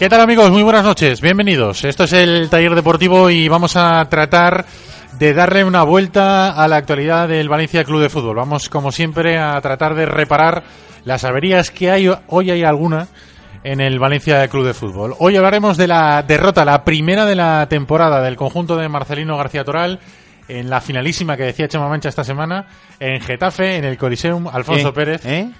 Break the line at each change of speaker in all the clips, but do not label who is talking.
¿Qué tal amigos? Muy buenas noches, bienvenidos. Esto es el taller deportivo y vamos a tratar de darle una vuelta a la actualidad del Valencia Club de Fútbol. Vamos como siempre a tratar de reparar las averías que hay, hoy hay alguna en el Valencia Club de Fútbol. Hoy hablaremos de la derrota, la primera de la temporada del conjunto de Marcelino García Toral en la finalísima que decía Chema Mancha esta semana en Getafe, en el Coliseum Alfonso
¿Eh?
Pérez.
¿Eh?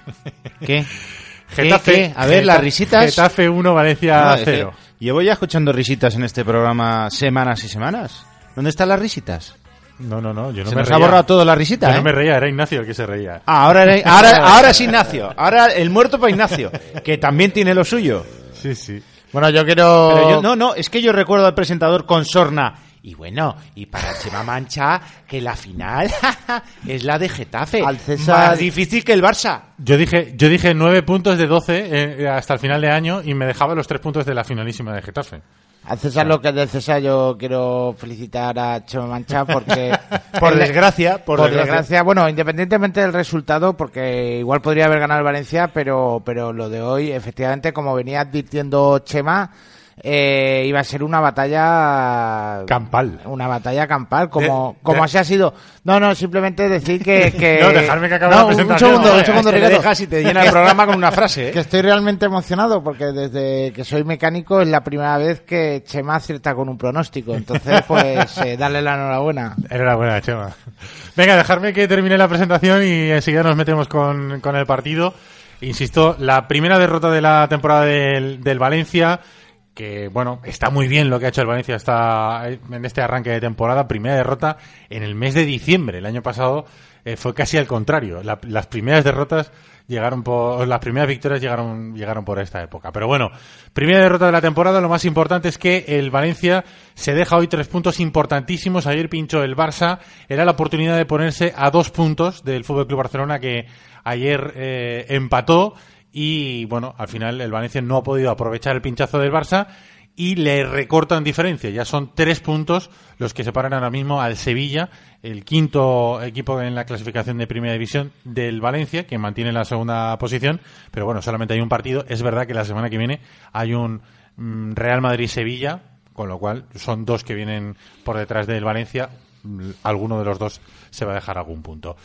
¿Qué?
Getafe,
¿Qué? A ver, las risitas.
Getafe 1, Valencia
No, es que
0.
Llevo ya escuchando risitas en este programa semanas y semanas. ¿Dónde están las risitas?
No, no, no, yo no
Se
me
nos
reía.
ha borrado todo la risita,
Yo
¿eh?
no me reía, era Ignacio el que se reía.
Ah, ahora, era- ahora, ahora es Ignacio. Ahora el muerto para Ignacio, que también tiene lo suyo.
Sí, sí.
Bueno, yo quiero...
Pero yo, no, no, es que yo recuerdo al presentador con sorna. Y bueno, y para Chema Mancha, que la final es la de Getafe.
Al César-
Más difícil que el Barça.
Yo dije, yo dije 9 puntos de 12 eh, hasta el final de año y me dejaba los 3 puntos de la finalísima de Getafe.
Al César lo que es del César yo quiero felicitar a Chema Mancha porque...
Por desgracia, por,
Por,
desgracia.
desgracia, bueno, independientemente del resultado, porque igual podría haber ganado el Valencia, pero, pero lo de hoy, efectivamente, como venía advirtiendo Chema, eh, iba a ser una batalla
Campal.
una batalla campal como
De-
como
de-
así ha sido no no simplemente decir que, que...
No, dejarme que acabe
No,
la
un
presentación.
segundo un segundo
Te
Ricardo.
dejas y te llena el programa con una frase, ¿eh?
que estoy realmente emocionado porque desde que soy mecánico es la primera vez que Chema acierta con un pronóstico entonces pues eh, darle la enhorabuena
Enhorabuena, Chema. Venga, dejarme que termine la presentación y enseguida nos metemos con, con el partido. Insisto, la primera derrota de la temporada del, del Valencia, que bueno, está muy bien lo que ha hecho el Valencia hasta en este arranque de temporada. Primera derrota en el mes de diciembre. El año pasado eh, fue casi al contrario. La- las primeras derrotas llegaron por, las primeras victorias llegaron, llegaron por esta época. Pero bueno, primera derrota de la temporada. Lo más importante es que el Valencia se deja hoy tres puntos importantísimos. Ayer pinchó el Barça. Era la oportunidad de ponerse a dos puntos del Fútbol Club Barcelona que ayer eh, empató. Y bueno, al final el Valencia no ha podido aprovechar el pinchazo del Barça y le recortan diferencia. Ya son tres puntos los que separan ahora mismo al Sevilla, el quinto equipo en la clasificación de Primera División del Valencia, que mantiene la segunda posición. Pero bueno, solamente hay un partido. Es verdad que la semana que viene hay un mm, Real Madrid-Sevilla, con lo cual son dos que vienen por detrás del Valencia. Alguno de los dos se va a dejar algún punto.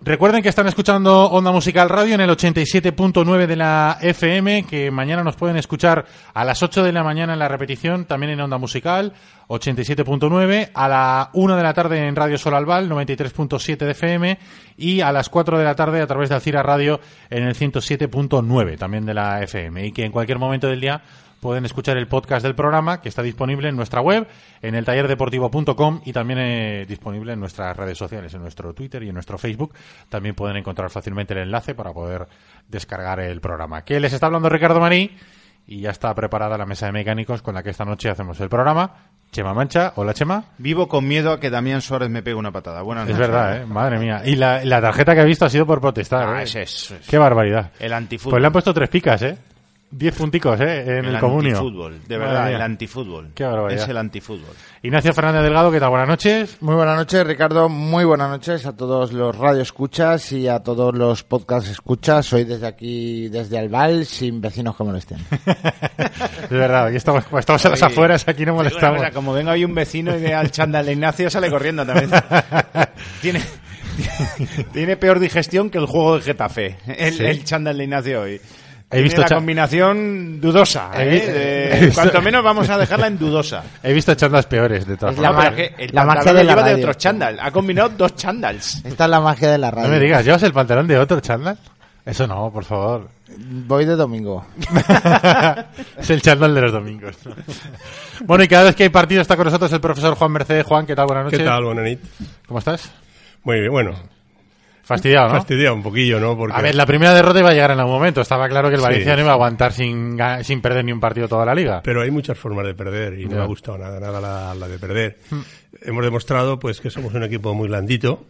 Recuerden que están escuchando Onda Musical Radio en el 87.9 de la FM, que mañana nos pueden escuchar a las 8 de la mañana en la repetición, también en Onda Musical, 87.9, a la 1 de la tarde en Radio Sol Albal, 93.7 de FM, y a las 4 de la tarde a través de Alcira Radio en el 107.9 también de la FM, y que en cualquier momento del día pueden escuchar el podcast del programa que está disponible en nuestra web, en el tallerdeportivo.com y también eh, disponible en nuestras redes sociales, en nuestro Twitter y en nuestro Facebook. También pueden encontrar fácilmente el enlace para poder descargar el programa. Que les está hablando Ricardo Marí y ya está preparada la mesa de mecánicos con la que esta noche hacemos el programa. Chema Mancha, hola Chema.
Vivo con miedo a que Damián Suárez me pegue una patada. Buenas
Es
noches.
verdad, ¿eh? madre mía. Y la, la tarjeta que ha visto ha sido por protestar.
Ah,
¿eh?
ese es-
Qué barbaridad.
El antifútbol.
Pues le han puesto tres picas, ¿eh? 10 punticos, ¿eh? En el, comunio.
antifútbol, de verdad, el antifútbol.
Qué barbaridad.
Es el antifútbol.
Ignacio Fernández Delgado, ¿qué tal? Buenas noches.
Muy buenas noches, Ricardo. Muy buenas noches a todos los radio escuchas y a todos los podcast escuchas. Soy desde aquí, desde Albal, sin vecinos que molesten.
Es verdad, aquí estamos, como estamos a las afueras, aquí no molestamos.
cosa, como venga hoy un vecino y ve al chándal de Ignacio, sale corriendo también. tiene, tiene peor digestión que el juego de Getafe, el,
Sí.
el chándal de Ignacio hoy.
He
Tiene
visto
la
cha-
combinación dudosa,
He
¿eh? De-
he visto-
Cuanto menos vamos a dejarla en dudosa.
He visto chandas peores, de todas
la
formas.
pero el
la magia de la
lleva de
radio.
otro chándal. Ha combinado dos chándals.
Esta es la magia de la radio.
No me digas, ¿llevas el pantalón de otro chándal? Eso no, por favor.
Voy de domingo.
es el chándal de los domingos. bueno, y cada vez que hay partido está con nosotros el profesor Juan Mercedes. Juan, ¿qué tal? Buenas noches.
¿Qué tal, Bonanit?
¿Cómo estás?
Muy bien, bueno,
Fastidiado, ¿no?
fastidia un poquillo, ¿no? Porque
A ver, la primera derrota iba a llegar en algún momento. Estaba claro que el
Sí.
Valencia no iba a aguantar sin, sin perder ni un partido toda la liga.
Pero hay muchas formas de perder y no me ha gustado nada, nada la, la de perder. Hemos demostrado pues que somos un equipo muy blandito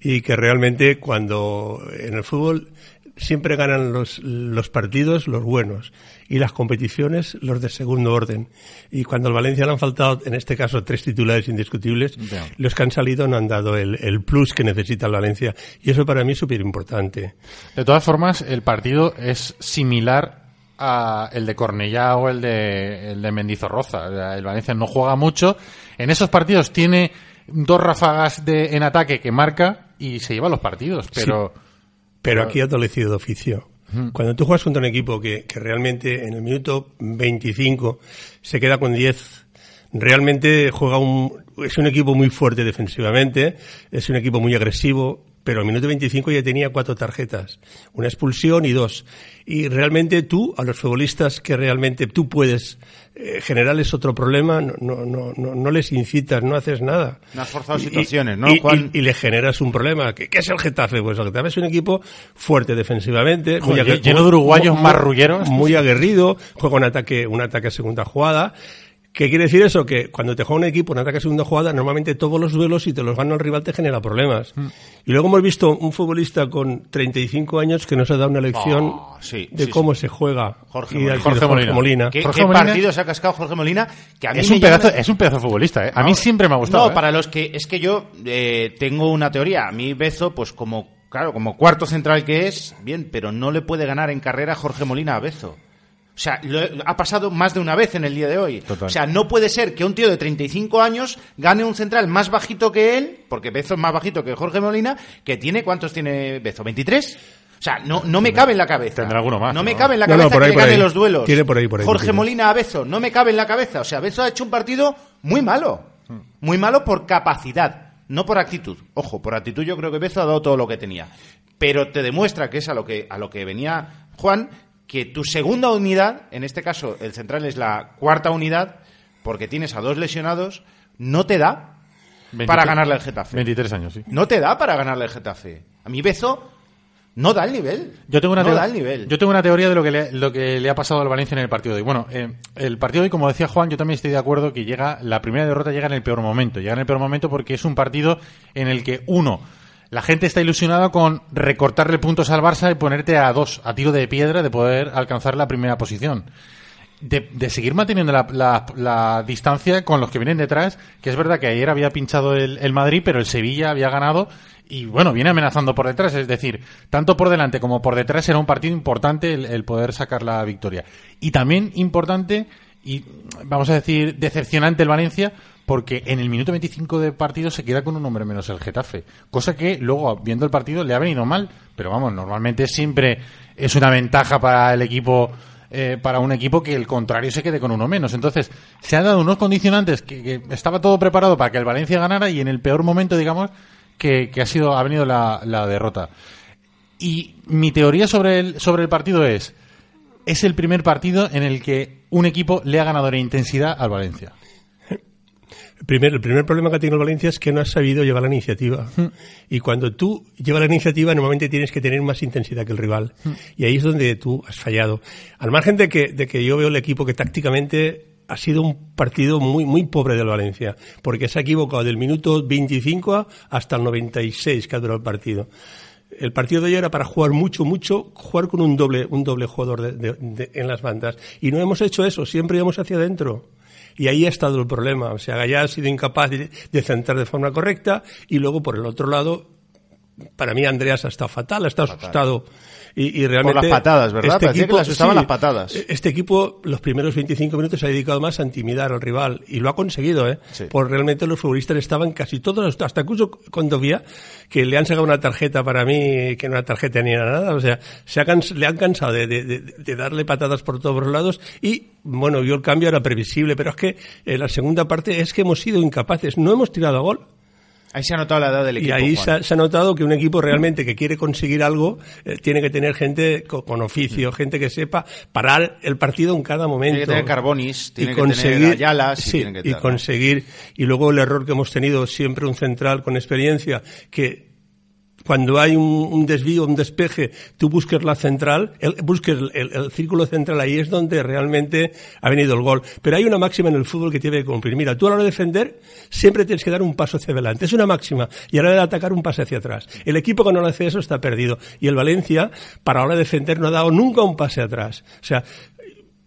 y que realmente cuando en el fútbol siempre ganan los, los partidos los buenos y las competiciones los de segundo orden. Y cuando al Valencia le han faltado, en este caso, tres titulares indiscutibles, los que han salido no han dado el, el plus que necesita el Valencia. Y eso para mí es súper importante.
De todas formas, el partido es similar a el de Cornellá o el de, el de Mendizorroza. El Valencia no juega mucho. En esos partidos tiene dos ráfagas de, en ataque que marca y se lleva los partidos. Pero
Pero aquí ha adolecido de oficio. Cuando tú juegas contra un equipo que, que realmente en el minuto 25 se queda con 10, realmente juega un, es un equipo muy fuerte defensivamente, es un equipo muy agresivo, pero al minuto 25 ya tenía cuatro tarjetas, una expulsión y dos. Y realmente tú, a los futbolistas que realmente tú puedes eh, generarles otro problema, no, no, no, no, les incitas, no haces nada.
No has forzado
Y-
situaciones,
y-
¿no,
y-
Juan?
y- y le generas un problema. ¿Qué, qué es el Getafe? Pues el Getafe es un equipo fuerte defensivamente, muy
Joder, lleno de uruguayos
muy-
marrulleros.
Muy aguerrido, juega un ataque, un ataque a segunda jugada. ¿Qué quiere decir eso? Que cuando te juega un equipo un ataque a segunda jugada, normalmente todos los duelos, si te los gana el rival, te genera problemas.
Mm.
Y luego hemos visto un futbolista con 35 años que nos ha dado una lección
Oh, sí,
de
sí,
cómo se juega.
Jorge Molina.
Jorge Molina.
¿Qué,
Jorge
qué
Molina-
partido se ha cascado Jorge Molina? Que a mí
es
me
un, pedazo,
llama-
es un pedazo de futbolista. ¿eh? A mí
No,
siempre me ha gustado.
No,
¿eh?
para los que es que yo eh, tengo una teoría. A mí Bezo, pues como claro, como cuarto central que es, bien, pero no le puede ganar en carrera Jorge Molina a Bezo. O sea, lo- ha pasado más de una vez en el día de hoy.
Total.
O sea, no puede ser que un tío de 35 años gane un central más bajito que él, porque Bezo es más bajito que Jorge Molina, que tiene, ¿cuántos tiene Bezo? ¿23? O sea, no, no me cabe en la cabeza.
Tendrá alguno más,
No me
¿no?
cabe en la
No, no,
cabeza
por ahí,
que
por
gane
ahí.
los duelos.
Tiene por ahí, por ahí,
Jorge
tiene.
Molina a Bezo, no me cabe en la cabeza. O sea, Bezo ha hecho un partido muy malo. Muy malo por capacidad, no por actitud. Ojo, por actitud yo creo que Bezo ha dado todo lo que tenía. Pero te demuestra que es a lo que, a lo que venía Juan, que tu segunda unidad, en este caso el central es la cuarta unidad, porque tienes a dos lesionados, no te da
23
para ganarle al Getafe.
23 años, sí.
No te da para ganarle al Getafe. A mí Bezo no da el nivel.
Yo tengo una
no da el nivel.
Yo tengo una teoría de lo que le, lo que le ha pasado al Valencia en el partido de hoy. Bueno, eh, el partido de hoy, como decía Juan, yo también estoy de acuerdo que llega la primera derrota llega en el peor momento. Llega en el peor momento porque es un partido en el que uno la gente está ilusionada con recortarle puntos al Barça y ponerte a dos, a tiro de piedra, de poder alcanzar la primera posición. De, de seguir manteniendo la, la- la distancia con los que vienen detrás, que es verdad que ayer había pinchado el, Madrid, pero el Sevilla había ganado y bueno, viene amenazando por detrás, es decir, tanto por delante como por detrás era un partido importante el poder sacar la victoria. Y también importante y vamos a decir decepcionante el Valencia porque en el minuto 25 de partido se queda con un hombre menos el Getafe, cosa que luego viendo el partido le ha venido mal, pero vamos, normalmente siempre es una ventaja para el equipo eh, para un equipo que el contrario se quede con uno menos. Entonces, se han dado unos condicionantes que, estaba todo preparado para que el Valencia ganara y en el peor momento, digamos, que, que ha sido ha venido la, la derrota. Y mi teoría sobre el, sobre el partido es, es el primer partido en el que un equipo le ha ganado en intensidad al Valencia.
El primer, el primer problema que ha tenido el Valencia es que no has sabido llevar la iniciativa. Y cuando tú llevas la iniciativa, normalmente tienes que tener más intensidad que el rival. Y ahí es donde tú has fallado. Al margen de que, de que yo veo el equipo que tácticamente ha sido un partido muy, muy pobre del Valencia. Porque se ha equivocado del minuto 25 hasta el 96 que ha durado el partido. El partido de hoy era para jugar mucho, mucho, jugar con un doble, un doble jugador de- de- de- en las bandas. Y no hemos hecho eso, siempre íbamos hacia adentro. Y ahí ha estado el problema. O sea, Gallá ha sido incapaz de, de centrar de forma correcta y luego por el otro lado, para mí Andreas ha estado fatal, ha estado asustado. Y, y realmente.
las patadas, ¿verdad? Parecía que le asustaban las patadas.
Este equipo, los primeros 25 minutos, se ha dedicado más a intimidar al rival. Y lo ha conseguido, ¿eh?
Sí.
Por realmente los futbolistas estaban casi todos, hasta incluso con Dovía, que le han sacado una tarjeta para mí, que no era tarjeta ni era nada. O sea, se ha le han cansado de, de- de- de darle patadas por todos los lados. Y, bueno, yo el cambio era previsible, pero es que en la segunda parte es que hemos sido incapaces. No hemos tirado a gol.
Ahí se ha notado la edad del
Y
equipo.
ahí
Juan.
se ha, se ha notado que un equipo realmente que quiere conseguir algo eh, tiene que tener gente co- con, oficio, gente que sepa parar el partido en cada momento.
Tiene que tener Carbonis, tiene
y
que
conseguir,
tener Ayalas y
sí,
tiene que
y conseguir. Y luego el error que hemos tenido siempre un central con experiencia que cuando hay un, desvío, un despeje, tú busques la central, el, busques el, círculo central, ahí es donde realmente ha venido el gol. Pero hay una máxima en el fútbol que tiene que cumplir. Mira, tú a la hora de defender siempre tienes que dar un paso hacia adelante. Es una máxima. Y a la hora de atacar un pase hacia atrás. El equipo que no lo hace eso está perdido. Y el Valencia, para la hora de defender, no ha dado nunca un pase atrás. O sea,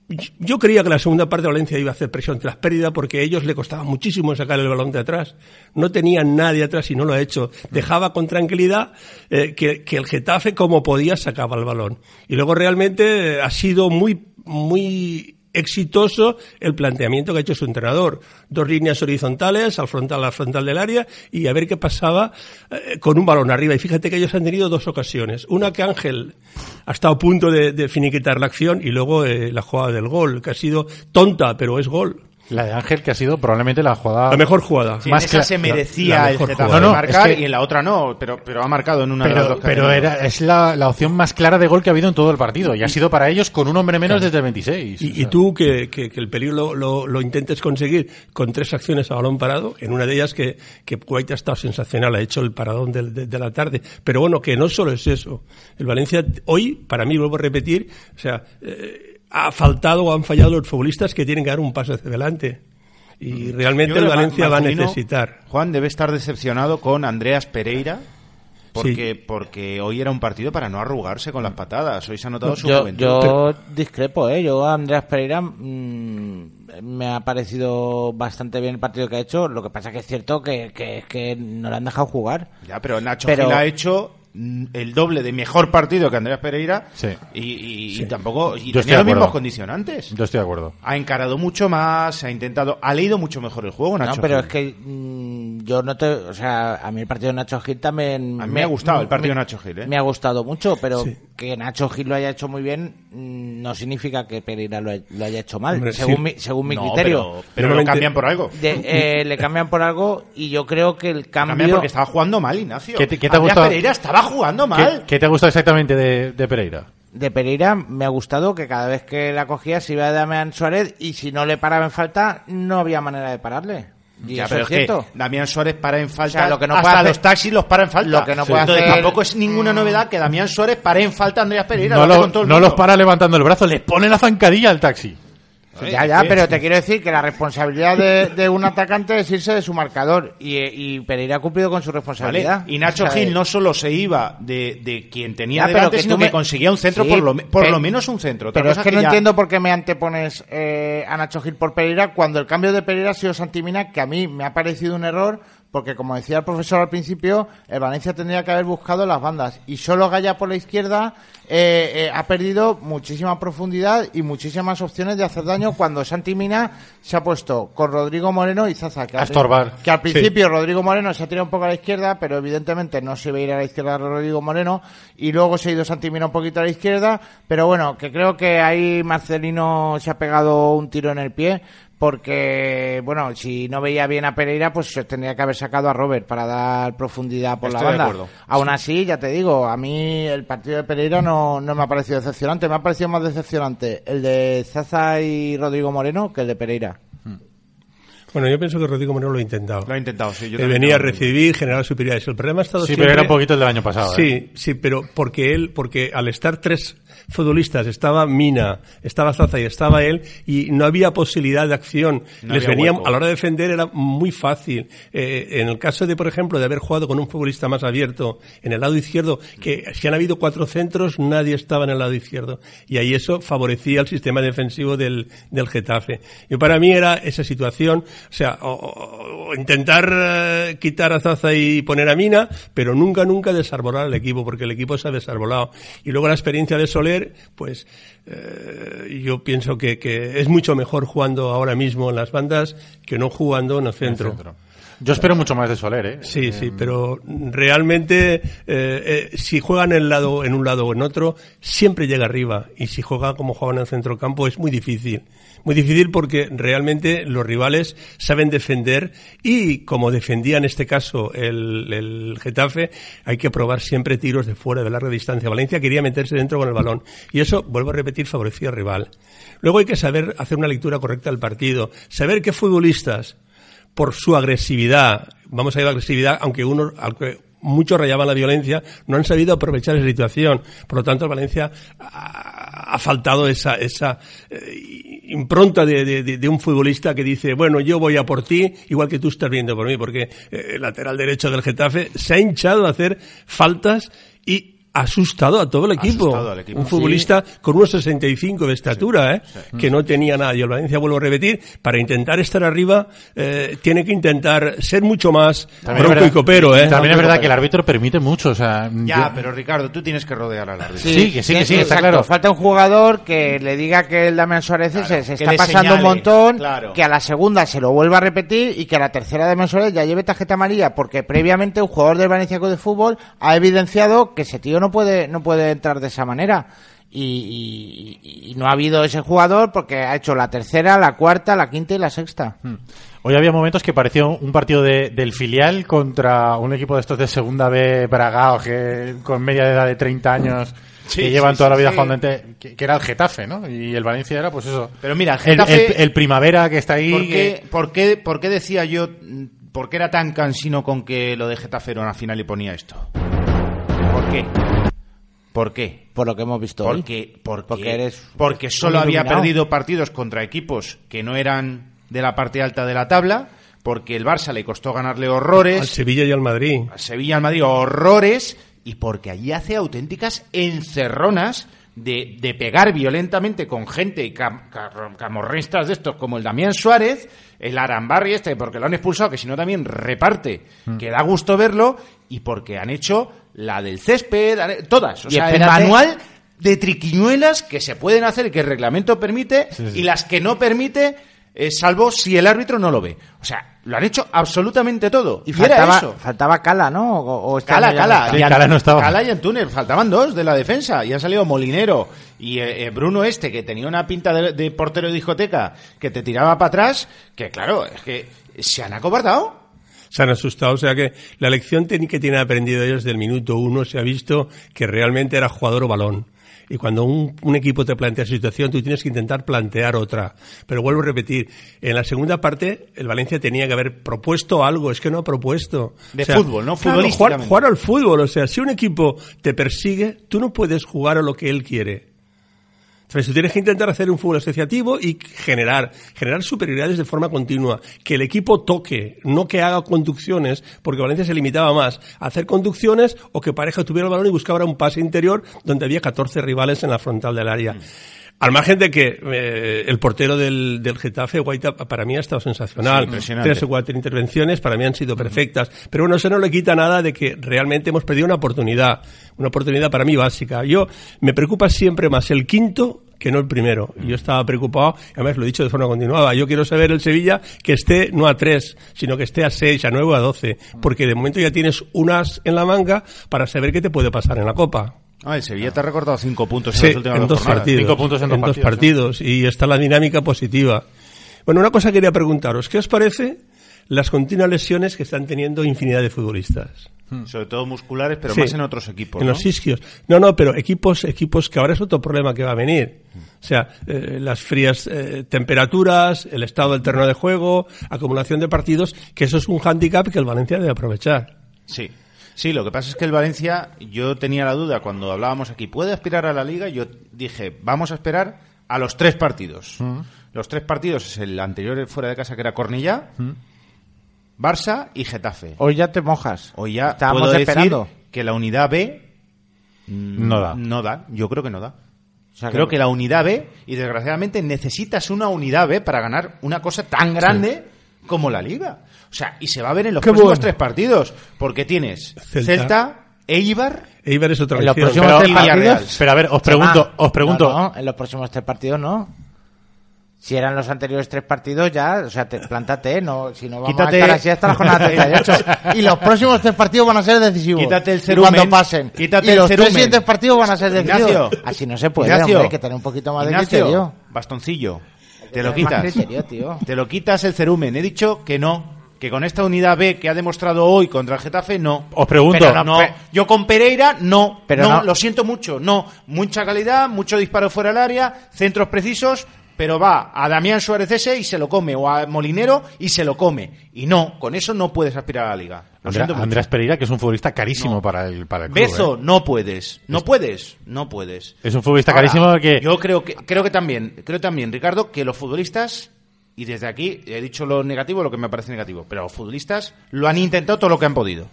yo creía que la segunda parte de Valencia iba a hacer presión tras pérdida porque a ellos le costaba muchísimo sacar el balón de atrás. No tenían nadie atrás y no lo ha hecho. Dejaba con tranquilidad eh, que, que el Getafe, como podía, sacaba el balón. Y luego realmente eh, ha sido muy, muy exitoso el planteamiento que ha hecho su entrenador. Dos líneas horizontales, al frontal, al frontal del área, y a ver qué pasaba eh, con un balón arriba. Y fíjate que ellos han tenido dos ocasiones. Una que Ángel ha estado a punto de, finiquitar la acción y luego eh, la jugada del gol, que ha sido tonta, pero es gol.
La de Ángel, que ha sido probablemente la jugada
La mejor jugada.
Sí,
más
en esa se merecía
la
el Getafe.
No, no,
marcar
es que-
y en la otra no, pero, pero ha marcado en una de las
Pero,
dos
pero era, es la, la opción más clara de gol que ha habido en todo el partido. Y ha sido para ellos con un hombre menos desde el 26.
Y,
O
y
sea,
tú que, que- que el peligro lo, lo- lo intentes conseguir con tres acciones a balón parado, en una de ellas que, que Kuwait ha estado sensacional, ha hecho el paradón del- de, de la tarde. Pero bueno, que no solo es eso. El Valencia hoy, para mí, vuelvo a repetir, o sea, eh, ha faltado o han fallado los futbolistas que tienen que dar un paso hacia adelante. Y
Yo
realmente el Valencia va a necesitar.
Juan debe estar decepcionado con Andreas Pereira porque, porque hoy era un partido para no arrugarse con las patadas. Hoy se ha notado su
Yo,
juventud.
yo discrepo, ¿eh? Yo a Andreas Pereira mm, me ha parecido bastante bien el partido que ha hecho. Lo que pasa que es cierto que, que, es que no le han dejado jugar.
Ya, pero Nacho
Pero-
Gil ha hecho mm, el doble de mejor partido que Andreas Pereira
Sí.
y, y- y tampoco y tenía los mismos condicionantes.
Yo estoy de acuerdo.
Ha encarado mucho más, ha intentado, ha leído mucho mejor el juego, Nacho.
No, pero
Gil.
es que mm, yo no te... O sea, a mí el partido de Nacho Gil también...
A mí me ha gustado el partido de Nacho Gil, ¿eh?
Me ha gustado mucho, pero
Sí.
que Nacho Gil lo haya hecho muy bien mm, no significa que Pereira lo, lo haya hecho mal,
Hombre,
según,
sí.
mi, según mi
No,
criterio.
pero, pero lo cambian por algo.
De- eh, le cambian por algo y yo creo que el
Cambian
cambio...
porque estaba jugando mal, Ignacio.
¿Qué te- qué te ha gustado?
Pereira estaba jugando
¿Qué,
mal.
qué te ha gustado exactamente de, de Pereira?
de Pereira me ha gustado que cada vez que la cogía se iba a Damián Suárez y si no le paraba en falta no había manera de pararle. Y
Ya,
eso
pero
es
es
cierto.
que Damián Suárez para en falta.
O sea, lo que no
hasta
puede hacer-
los taxis los para en falta.
Lo que no puede
Entonces,
hacer-
tampoco es ninguna novedad que Damián Suárez pare en falta a Andreas Pereira.
No,
lo
lo- los para levantando el brazo, les pone la zancadilla al taxi.
Ya, ya, pero te quiero decir que la responsabilidad de, de un atacante es irse de su marcador y, y Pereira ha cumplido con su
¿Vale?
responsabilidad.
Y Nacho
O sea,
Gil no solo se iba de, de quien tenía
Ya, pero
delante,
que
sino que conseguía un centro,
Sí,
por, lo, por lo menos un centro. Otra
Pero es que no
ya-
entiendo por qué me antepones eh, a Nacho Gil por Pereira cuando el cambio de Pereira ha sido Santimina, que a mí me ha parecido un error, porque como decía el profesor al principio, el Valencia tendría que haber buscado las bandas. Y solo Gaya por la izquierda eh, eh, ha perdido muchísima profundidad y muchísimas opciones de hacer daño cuando Santimina se ha puesto con Rodrigo Moreno y Zaza. Que
A estorbar.
Que al principio Rodrigo Moreno se ha tirado un poco a la izquierda, pero evidentemente no se a ir a la izquierda Rodrigo Moreno. Y luego se ha ido Santimina un poquito a la izquierda. Pero bueno, que creo que ahí Marcelino se ha pegado un tiro en el pie. Porque, bueno, si no veía bien a Pereira, pues se tendría que haber sacado a Robert para dar profundidad por
Estoy
la
de
banda.
acuerdo.
Aún así, ya te digo, a mí el partido de Pereira no, no me ha parecido decepcionante. Me ha parecido más decepcionante el de Zaza y Rodrigo Moreno que el de Pereira.
Bueno, yo pienso que Rodrigo Moreno lo ha intentado.
Lo ha intentado, sí. Yo también
venía a recibir, generar superioridades. El problema ha estado
Sí,
siempre...
pero era un poquito el del año pasado. ¿eh?
Sí, sí, pero porque él, porque al estar tres futbolistas, estaba Mina, estaba Zaza y estaba él, y no había posibilidad de acción.
No
Les a la hora de defender era muy fácil. Eh, en el caso de, por ejemplo, de haber jugado con un futbolista más abierto en el lado izquierdo, que si han habido cuatro centros, nadie estaba en el lado izquierdo. Y ahí eso favorecía el sistema defensivo del, del Getafe. Y para mí era esa situación, o sea, o- o- o intentar eh, quitar a Zaza y poner a Mina, pero nunca, nunca desarbolar el equipo, porque el equipo se ha desarbolado. Y luego la experiencia de Soler, pues eh, yo pienso que, que es mucho mejor jugando ahora mismo en las bandas que no jugando en el centro.
Yo espero mucho más de Soler, ¿eh?
Sí, sí, pero realmente eh, eh, si juega en, el lado, en un lado o en otro, siempre llega arriba. Y si juega como juega en el centro campo es muy difícil. Muy difícil porque realmente los rivales saben defender y como defendía en este caso el, el Getafe, hay que probar siempre tiros de fuera, de larga distancia. Valencia quería meterse dentro con el balón y eso, vuelvo a repetir, favorecía al rival. Luego hay que saber hacer una lectura correcta del partido, saber qué futbolistas por su agresividad, vamos a ir a agresividad, aunque uno, aunque muchos rayaban la violencia, no han sabido aprovechar esa situación. Por lo tanto, Valencia ha, ha faltado esa, esa eh, impronta de, de- de- un futbolista que dice, bueno, yo voy a por ti, igual que tú estás viendo por mí, porque eh, el lateral derecho del Getafe se ha hinchado a hacer faltas y asustado a todo el equipo.
asustado al equipo.
Un futbolista con unos 65 de estatura, ¿eh? que no tenía nada. Y el Valencia, vuelvo a repetir, para intentar estar arriba, eh, tiene que intentar ser mucho más
También es
bronco
verdad-
y copero. ¿eh?
También es verdad que el árbitro permite mucho, o sea...
Ya,
yo-
pero Ricardo, tú tienes que rodear al árbitro.
Sí, que sí, que sí, está
exacto.
claro.
Falta un jugador que le diga que el Damián Suárez
Claro,
se está pasando
señale,
un montón,
claro.
que a la segunda se lo vuelva a repetir y que a la tercera Damián Suárez ya lleve tarjeta amarilla, porque previamente un jugador del Valencia Club de Fútbol ha evidenciado que ese tío no puede, no puede entrar de esa manera. Y, y- y no ha habido ese jugador porque ha hecho la tercera, la cuarta, la quinta y la sexta.
Hoy había momentos que parecía un partido de- del filial contra un equipo de estos de segunda B bragados que con media de edad de 30 años
Sí,
que llevan
sí,
toda la vida
sí.
jugando que, que era el Getafe, ¿no? Y el Valencia era pues eso.
Pero mira,
El-
Getafe-
el, el primavera que está ahí.
¿Por qué,
que-
por, qué, por qué decía yo, mm, por qué era tan cansino con que lo de Getafe era una final y ponía esto? ¿Por qué? ¿Por qué?
Por lo que hemos visto hoy.
Porque, porque,
Porque eres
porque solo había
iluminado.
perdido partidos contra equipos que no eran de la parte alta de la tabla, porque el Barça le costó ganarle horrores,
Al Sevilla y al Madrid.
a Sevilla, al Madrid, horrores, y porque allí hace auténticas encerronas de, de pegar violentamente con gente y cam- cam- camorristas de estos como el Damián Suárez, el Arambarri este, porque lo han expulsado, que si no también reparte, que da gusto verlo, y porque han hecho la del césped, todas, o
Y
sea, el manual de triquiñuelas que se pueden hacer que el reglamento permite, y las que no permite, eh, salvo si el árbitro no lo ve. O sea, lo han hecho absolutamente todo.
Y
era
faltaba,
eso.
faltaba Cala, ¿no? O, o este
Cala,
año ya no
Cala.
está.
Sí,
y
Cala no estaba.
Cala y Antunes. Faltaban dos de la defensa. Y ha salido Molinero. Y eh, eh, Bruno este, que tenía una pinta de, de portero de discoteca, que te tiraba para atrás, que claro, es que se han acobardado.
Se han asustado. O sea que la lección que tienen aprendido ellos del minuto uno se ha visto que realmente era jugador o balón. Y cuando un, un equipo te plantea esa situación, tú tienes que intentar plantear otra. Pero vuelvo a repetir, en la segunda parte, el Valencia tenía que haber propuesto algo, es que no ha propuesto.
De fútbol, ¿no?
claro, jugar, jugar al fútbol, o sea, si un equipo te persigue, tú no puedes jugar a lo que él quiere. Entonces, tú tienes que intentar hacer un fútbol asociativo y generar, generar superioridades de forma continua. Que el equipo toque, no que haga conducciones, porque Valencia se limitaba más a hacer conducciones o que pareja tuviera el balón y buscaba un pase interior donde había 14 rivales en la frontal del área. Al margen de que eh, el portero del, del Getafe, Guaita, para mí ha estado sensacional.
Sí.
Tres o cuatro intervenciones para mí han sido perfectas. Pero bueno, eso no le quita nada de que realmente hemos perdido una oportunidad. Una oportunidad para mí básica. Yo me preocupa siempre más el quinto que no el primero. Y Yo estaba preocupado, y además lo he dicho de forma continuada. Yo quiero saber el Sevilla que esté no a tres, sino que esté a seis, a nueve o a doce. Porque de momento ya tienes unas en la manga para saber qué te puede pasar en la Copa.
Ah, el Sevilla te ha recortado cinco puntos
Sí,
en las últimas
en dos partidos.
Cinco puntos en dos partidos,
partidos, y está la dinámica positiva. Bueno, una cosa quería preguntaros. ¿Qué os parece las continuas lesiones que están teniendo infinidad de futbolistas?
Sobre todo musculares, pero
Sí.
más en otros equipos.
en
¿no?
los isquios. No, no, pero equipos, equipos que ahora es otro problema que va a venir. O sea, eh, las frías eh, temperaturas, el estado del terreno de juego, acumulación de partidos, que eso es un hándicap que el Valencia debe aprovechar.
Sí. Sí, lo que pasa es que el Valencia, yo tenía la duda cuando hablábamos aquí, ¿puede aspirar a la liga? Yo dije, vamos a esperar a los tres partidos. Los tres partidos es el anterior fuera de casa que era Cornillá, Barça y Getafe.
Hoy ya te mojas.
Hoy ya
Estábamos
puedo
esperando.
que la unidad B mm,
No da.
No da, yo creo que no da.
O sea,
Creo que la unidad B, y desgraciadamente necesitas una unidad B para ganar una cosa tan grande como la liga. O sea, y se va a ver en los
Qué
próximos
bueno.
tres partidos, porque tienes
Celta.
Celta, Eibar,
Eibar es otra
En los próximos
Pero-
tres partidos.
Pero a ver, os pregunto, os pregunto.
No, no, en los próximos tres partidos no. Si eran los anteriores tres partidos ya, o sea, te, plántate, no, si no vamos
Quítate-
a estar así hasta la jornada 38. y los próximos tres partidos van a ser decisivos.
Quítate el cerumen,
Cuando pasen.
quítate
y
el
los
cerumen.
tres siguientes partidos van a ser decisivos.
Ignacio,
así no se puede,
Ignacio,
hombre, hay que tener un poquito más de criterio.
bastoncillo, te lo quitas.
criterio, tío.
Te lo quitas el cerumen. He dicho que no, que con esta unidad B que ha demostrado hoy contra el Getafe, no.
Os pregunto.
Pero no, yo con Pereira no,
Pero
no,
no.
lo siento mucho, no, mucha calidad, mucho disparo fuera del área, centros precisos, pero va a Damián Suárez ese y se lo come, o a Molinero y se lo come. Y no, con eso no puedes aspirar a la liga.
Andrés Pereira, que es un futbolista carísimo
No.
para el, para el club.
Bezo,
¿eh?
no puedes, no puedes, no puedes.
Es un futbolista
Ahora,
carísimo porque.
Yo creo que, creo que también, creo también, Ricardo, que los futbolistas, y desde aquí he dicho lo negativo, lo que me parece negativo, pero los futbolistas lo han intentado todo lo que han podido.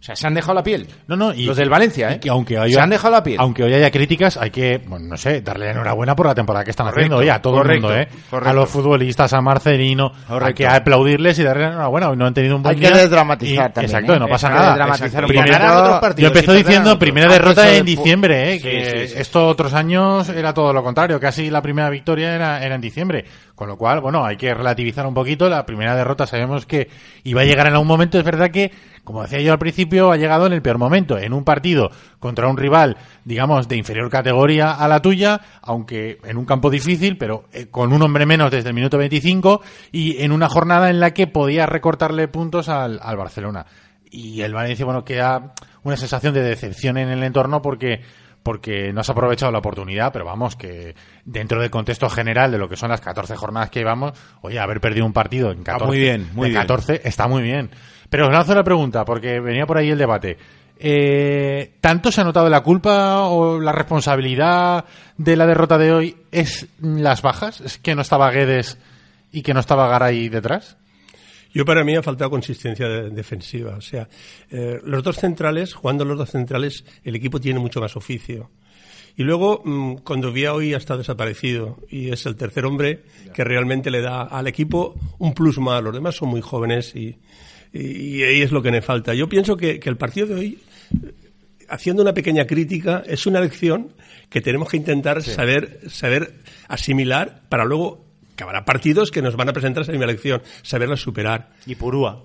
O sea, se han dejado la piel.
No, no, y,
los del Valencia,
y
¿eh?
que aunque haya,
se han dejado la piel.
Aunque hoy haya críticas, hay que, bueno, no sé, darle la enhorabuena por la temporada que están
Correcto,
haciendo. Oye, a todo
correcto,
el mundo, ¿eh?
correcto.
A los futbolistas, a Marcelino, hay que aplaudirles y darle la enhorabuena. Hoy no han tenido un buen
Hay que
día.
desdramatizar
Y-
también,
Exacto,
¿eh?
no pasa
Hay que
nada.
desdramatizar
Exacto.
un
Primero-
poquito.
Ganar otros partidos
Yo
perder
diciendo primera derrota en diciembre, ¿eh?
Sí,
que
sí, sí.
esto otros años era todo lo contrario, casi la primera victoria era, era en diciembre. Con lo cual, bueno, hay que relativizar un poquito. La primera derrota sabemos que iba a llegar en algún momento. Es verdad que, como decía yo al principio, ha llegado en el peor momento. En un partido contra un rival, digamos, de inferior categoría a la tuya, aunque en un campo difícil, pero eh, con un hombre menos desde el minuto 25 y en una jornada en la que podía recortarle puntos al, al Barcelona. Y el Valencia, bueno, queda una sensación de decepción en el entorno porque porque no has aprovechado la oportunidad, pero vamos, que dentro del contexto general de lo que son las 14 jornadas que llevamos, oye, haber perdido un partido en 14,
muy bien, muy
de
bien.
14 está muy bien. Pero os lanzo la pregunta, porque venía por ahí el debate. Eh, ¿Tanto se ha notado la culpa o la responsabilidad de la derrota de hoy es las bajas? ¿Es que no estaba Guedes y que no estaba Garay detrás?
Yo para mí ha faltado consistencia de- defensiva. O sea, eh, los dos centrales, jugando los dos centrales, el equipo tiene mucho más oficio. Y luego, mm, cuando Vía hoy ha estado desaparecido y es el tercer hombre que realmente le da al equipo un plus más. Los demás son muy jóvenes y, y- y ahí es lo que me falta. Yo pienso que, que el partido de hoy, eh, haciendo una pequeña crítica, es una lección que tenemos que intentar saber, saber asimilar para luego que habrá partidos que nos van a presentar esa misma lección, saberla superar
Y Purúa.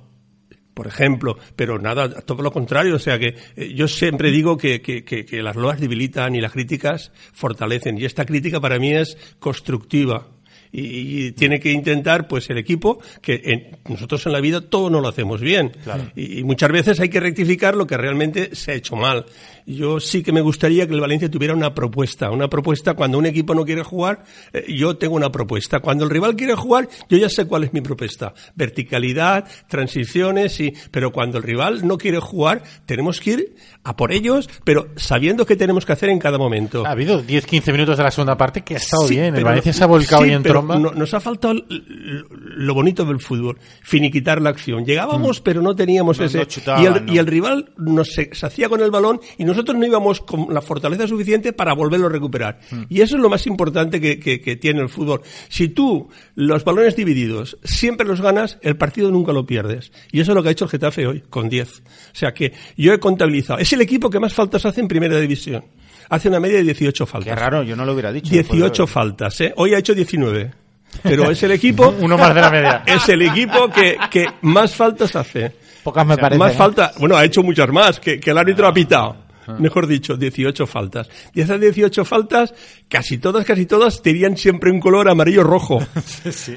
por ejemplo, pero nada, todo lo contrario. O sea que eh, yo siempre digo que, que- que- que las loas debilitan y las críticas fortalecen. Y esta crítica para mí es constructiva. Y, y tiene que intentar, pues, el equipo, que en- nosotros en la vida todo no lo hacemos bien. Y, y muchas veces hay que rectificar lo que realmente se ha hecho mal. Yo sí que me gustaría que el Valencia tuviera una propuesta. Una propuesta cuando un equipo no quiere jugar, eh, yo tengo una propuesta. Cuando el rival quiere jugar, yo ya sé cuál es mi propuesta. Verticalidad, transiciones, sí. Pero cuando el rival no quiere jugar, tenemos que ir a por ellos, pero sabiendo qué tenemos que hacer en cada momento.
Ha habido 10-15 minutos de la segunda parte que ha estado
Sí,
bien. El Valencia se ha volcado
sí,
ahí en
no- nos ha faltado lo bonito del fútbol, finiquitar la acción. Llegábamos, pero no teníamos
No,
ese.
no
y, el,
no.
y el rival nos se, se hacía con el balón y nosotros no íbamos con la fortaleza suficiente para volverlo a recuperar. Y eso es lo más importante que, que- que tiene el fútbol. Si tú los balones divididos siempre los ganas, el partido nunca lo pierdes. Y eso es lo que ha hecho el Getafe hoy, con 10. O sea que yo he contabilizado. Es el equipo que más faltas hace en primera división. Hace una media de 18 faltas.
Qué raro, yo no lo hubiera dicho.
18
Pues,
faltas, ¿eh? Hoy ha hecho 19. Pero es el equipo.
Uno más de la media.
Es el equipo que, que más faltas hace.
Pocas me
O sea,
parecen.
Más
¿eh?
falta. Bueno, ha hecho muchas más, que, que el árbitro ha pitado. Mejor dicho, 18 faltas. Y esas 18 faltas, casi todas, casi todas, tenían siempre un color amarillo-rojo.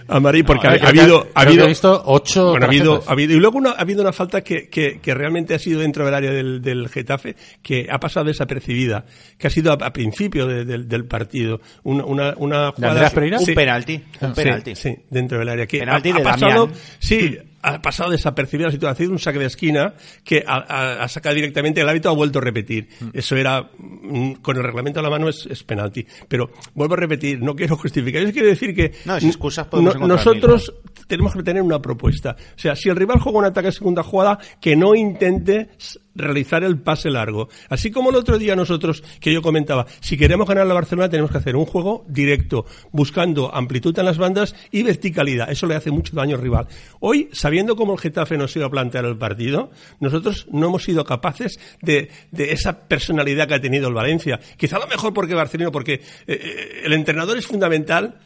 Amarillo, porque ha,
Creo
ha
que-
habido... ha habido
he visto ocho
bueno, ha habido, ha habido- y luego una- ha habido una falta que, que, que realmente ha sido dentro del área del, del Getafe, que ha pasado desapercibida, que ha sido a, a principio de- del- del partido. Una, una, una jugada-
Andreas Pereira?
Sí.
Un penalti. Un
Sí,
penalti.
Sí, dentro del área. Que
Penalti
ha, ha
de
pasado,
Damián.
sí, ha pasado desapercibida la situación, un saque de esquina que ha, sacado directamente, el hábito ha vuelto a repetir. Eso era, mm, con el reglamento a la mano es, es penalti. Pero vuelvo a repetir, no quiero justificar, yo quiero decir que
No, si excusas podemos
no-
encontrar
nosotros tenemos que tener una propuesta. O sea, si el rival juega un ataque a segunda jugada, que no intente realizar el pase largo. Así como el otro día nosotros, que yo comentaba, si queremos ganar la Barcelona tenemos que hacer un juego directo, buscando amplitud en las bandas y verticalidad. Eso le hace mucho daño al rival. Hoy, sabiendo cómo el Getafe nos iba a plantear el partido, nosotros no hemos sido capaces de, de esa personalidad que ha tenido el Valencia. Quizá lo mejor porque Barcelona, porque eh, eh, el entrenador es fundamental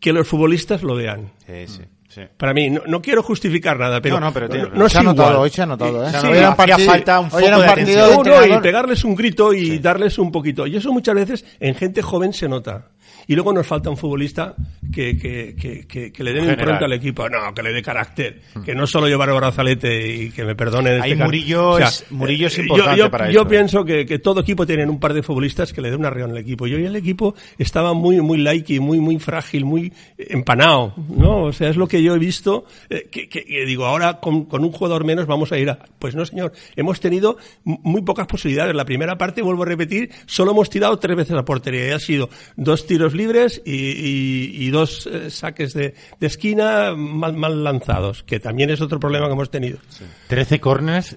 que los futbolistas lo vean.
Sí.
Para mí, no, no quiero justificar nada, pero
No, no, pero tiene-
no es
se ha notado,
igual.
hoy se ha notado, ¿eh?
Sí,
era un
hacía
partido-
falta un
hoy
foco
era un
de
partido
y pegarles un grito y darles un poquito. Y eso muchas veces en gente joven se nota. Y luego nos falta un futbolista que, que, que, que, que le
General.
impronta al equipo. No, que le dé carácter. Que no solo llevar el brazalete y que me
Ahí
este caso.
Murillo es- Murillo es
eh,
importante
yo, yo-
para
yo
¿eh?
pienso que, que todo equipo tiene un par de futbolistas que le den una reunión al equipo. Y hoy el equipo estaba muy, muy likey, muy, muy frágil, muy empanado, ¿no? O sea, es lo que yo he visto, eh, que, que- que digo, ahora con, con un jugador menos vamos a ir a... Pues no, señor, hemos tenido muy pocas posibilidades. La primera parte, vuelvo a repetir, solo hemos tirado tres veces la portería y ha sido dos tiros libres y, dos eh, saques de, esquina mal, mal lanzados, que también es otro problema que hemos tenido.
13 corners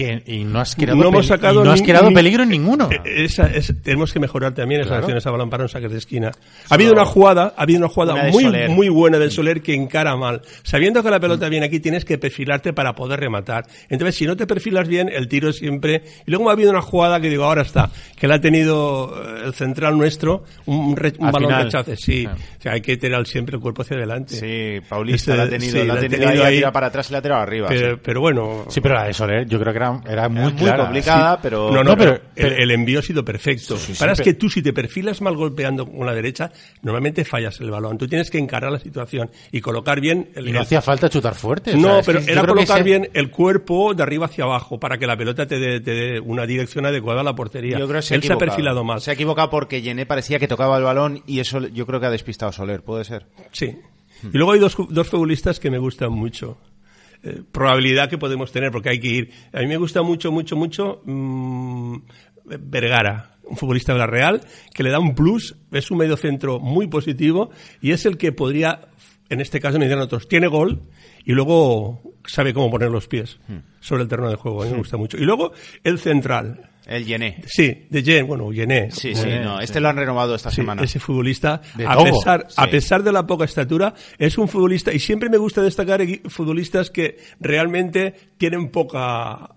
que, y no has creado,
No hemos sacado
no has creado peligro en ninguno.
Eh, Esa es- tenemos que mejorar también esas
Claro.
acciones a balón para un saques de esquina. Ha habido una jugada, ha habido una jugada
Una
muy,
Soler.
muy buena del Soler que encara mal. Sabiendo que la pelota viene aquí, tienes que perfilarte para poder rematar. Entonces, si no te perfilas bien, el tiro siempre. Y luego ha habido una jugada que digo, ahora está, que la ha tenido eh, el central nuestro, un, re- un
Al
balón
final.
rechace. Sí,
Ah.
o sea, hay que tirar siempre el cuerpo hacia adelante.
Sí, Paulista
Ese-
la ha tenido,
sí,
la ha
la ha
tenido,
tenido
ahí,
ahí.
ha tirado para atrás y la ha tirado arriba.
Pero,
sí.
pero bueno,
Sí, pero la de Soler yo creo que era, era muy,
Era muy
clara.
complicada,
Sí.
pero...
No, no,
No,
pero, el, el envío ha sido perfecto.
Sí, sí,
Para es que tú si te perfilas mal golpeando con la derecha, normalmente fallas el balón. Tú tienes que encarar la situación y colocar bien el,
Y no
el-
hacía falta chutar fuerte. o
no,
sea,
pero era colocar
ese-
bien el cuerpo de arriba hacia abajo para que la pelota te dé, te dé una dirección adecuada a la portería.
Yo creo que se ha
Él se ha
equivocado.
perfilado mal.
Se ha equivocado porque Yené parecía que tocaba el balón y eso yo creo que ha despistado a Soler, ¿puede ser?
Sí. Y luego hay dos, dos futbolistas que me gustan mucho. Eh, probabilidad que podemos tener, porque hay que ir. A mí me gusta mucho, mucho, mucho mm, Vergara, un futbolista de la Real, que le da un plus, es un medio centro muy positivo y es el que podría, en este caso me dirán otros, tiene gol y luego sabe cómo poner los pies sobre el terreno de juego. A mí me gusta mucho. Y luego el central.
El Yené.
Sí, de Jen, bueno, Yené.
Sí, sí,
Yené,
no, este lo han renovado esta
Sí,
semana.
ese futbolista,
De
a
Togo,
pesar, a pesar de la poca estatura, es un futbolista, y siempre me gusta destacar futbolistas que realmente tienen poca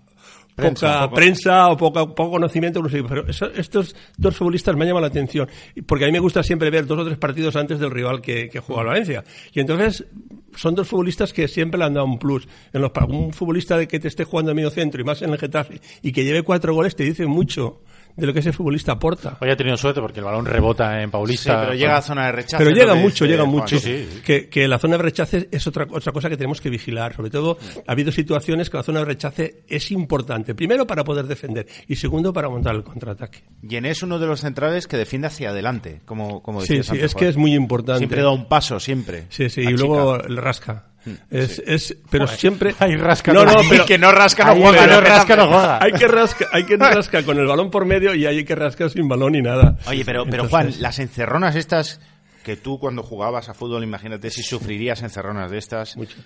Prensa,
poca
poco-
prensa o poca, poco conocimiento, pero eso- estos dos futbolistas me llaman la atención, porque a mí me gusta siempre ver dos o tres partidos antes del rival que, que juega al Valencia. Y entonces son dos futbolistas que siempre le han dado un plus. En los, un futbolista de que te esté jugando a medio centro y más en el Getafe y que lleve cuatro goles te dice mucho de lo que ese futbolista aporta.
Hoy ha tenido suerte porque el balón rebota en
Sí,
Paulista.
pero llega a zona de rechazo.
Pero llega mucho,
dice
llega mucho.
Sí, sí.
Que, que la zona de rechace es otra, otra cosa que tenemos que vigilar. Sobre todo, ha habido situaciones que la zona de rechace es importante. Primero, para poder defender. Y segundo, para montar el contraataque.
Yené es uno de los centrales que defiende hacia adelante, como, como
Sí,
decía
sí, es que es muy importante.
Siempre da un paso, siempre.
Sí, sí, y luego el rasca. Es, es, pero
Joder,
siempre.
ahí rasca
No, no, pero.
que no rasca no juega.
que no rasca no juega.
Hay que rascar, hay que rascar con el balón por medio y hay que rascar sin balón y nada.
Oye, pero, pero
Entonces,
Juan, las encerronas estas que tú cuando jugabas a fútbol, imagínate si sufrirías encerronas de estas.
mucho.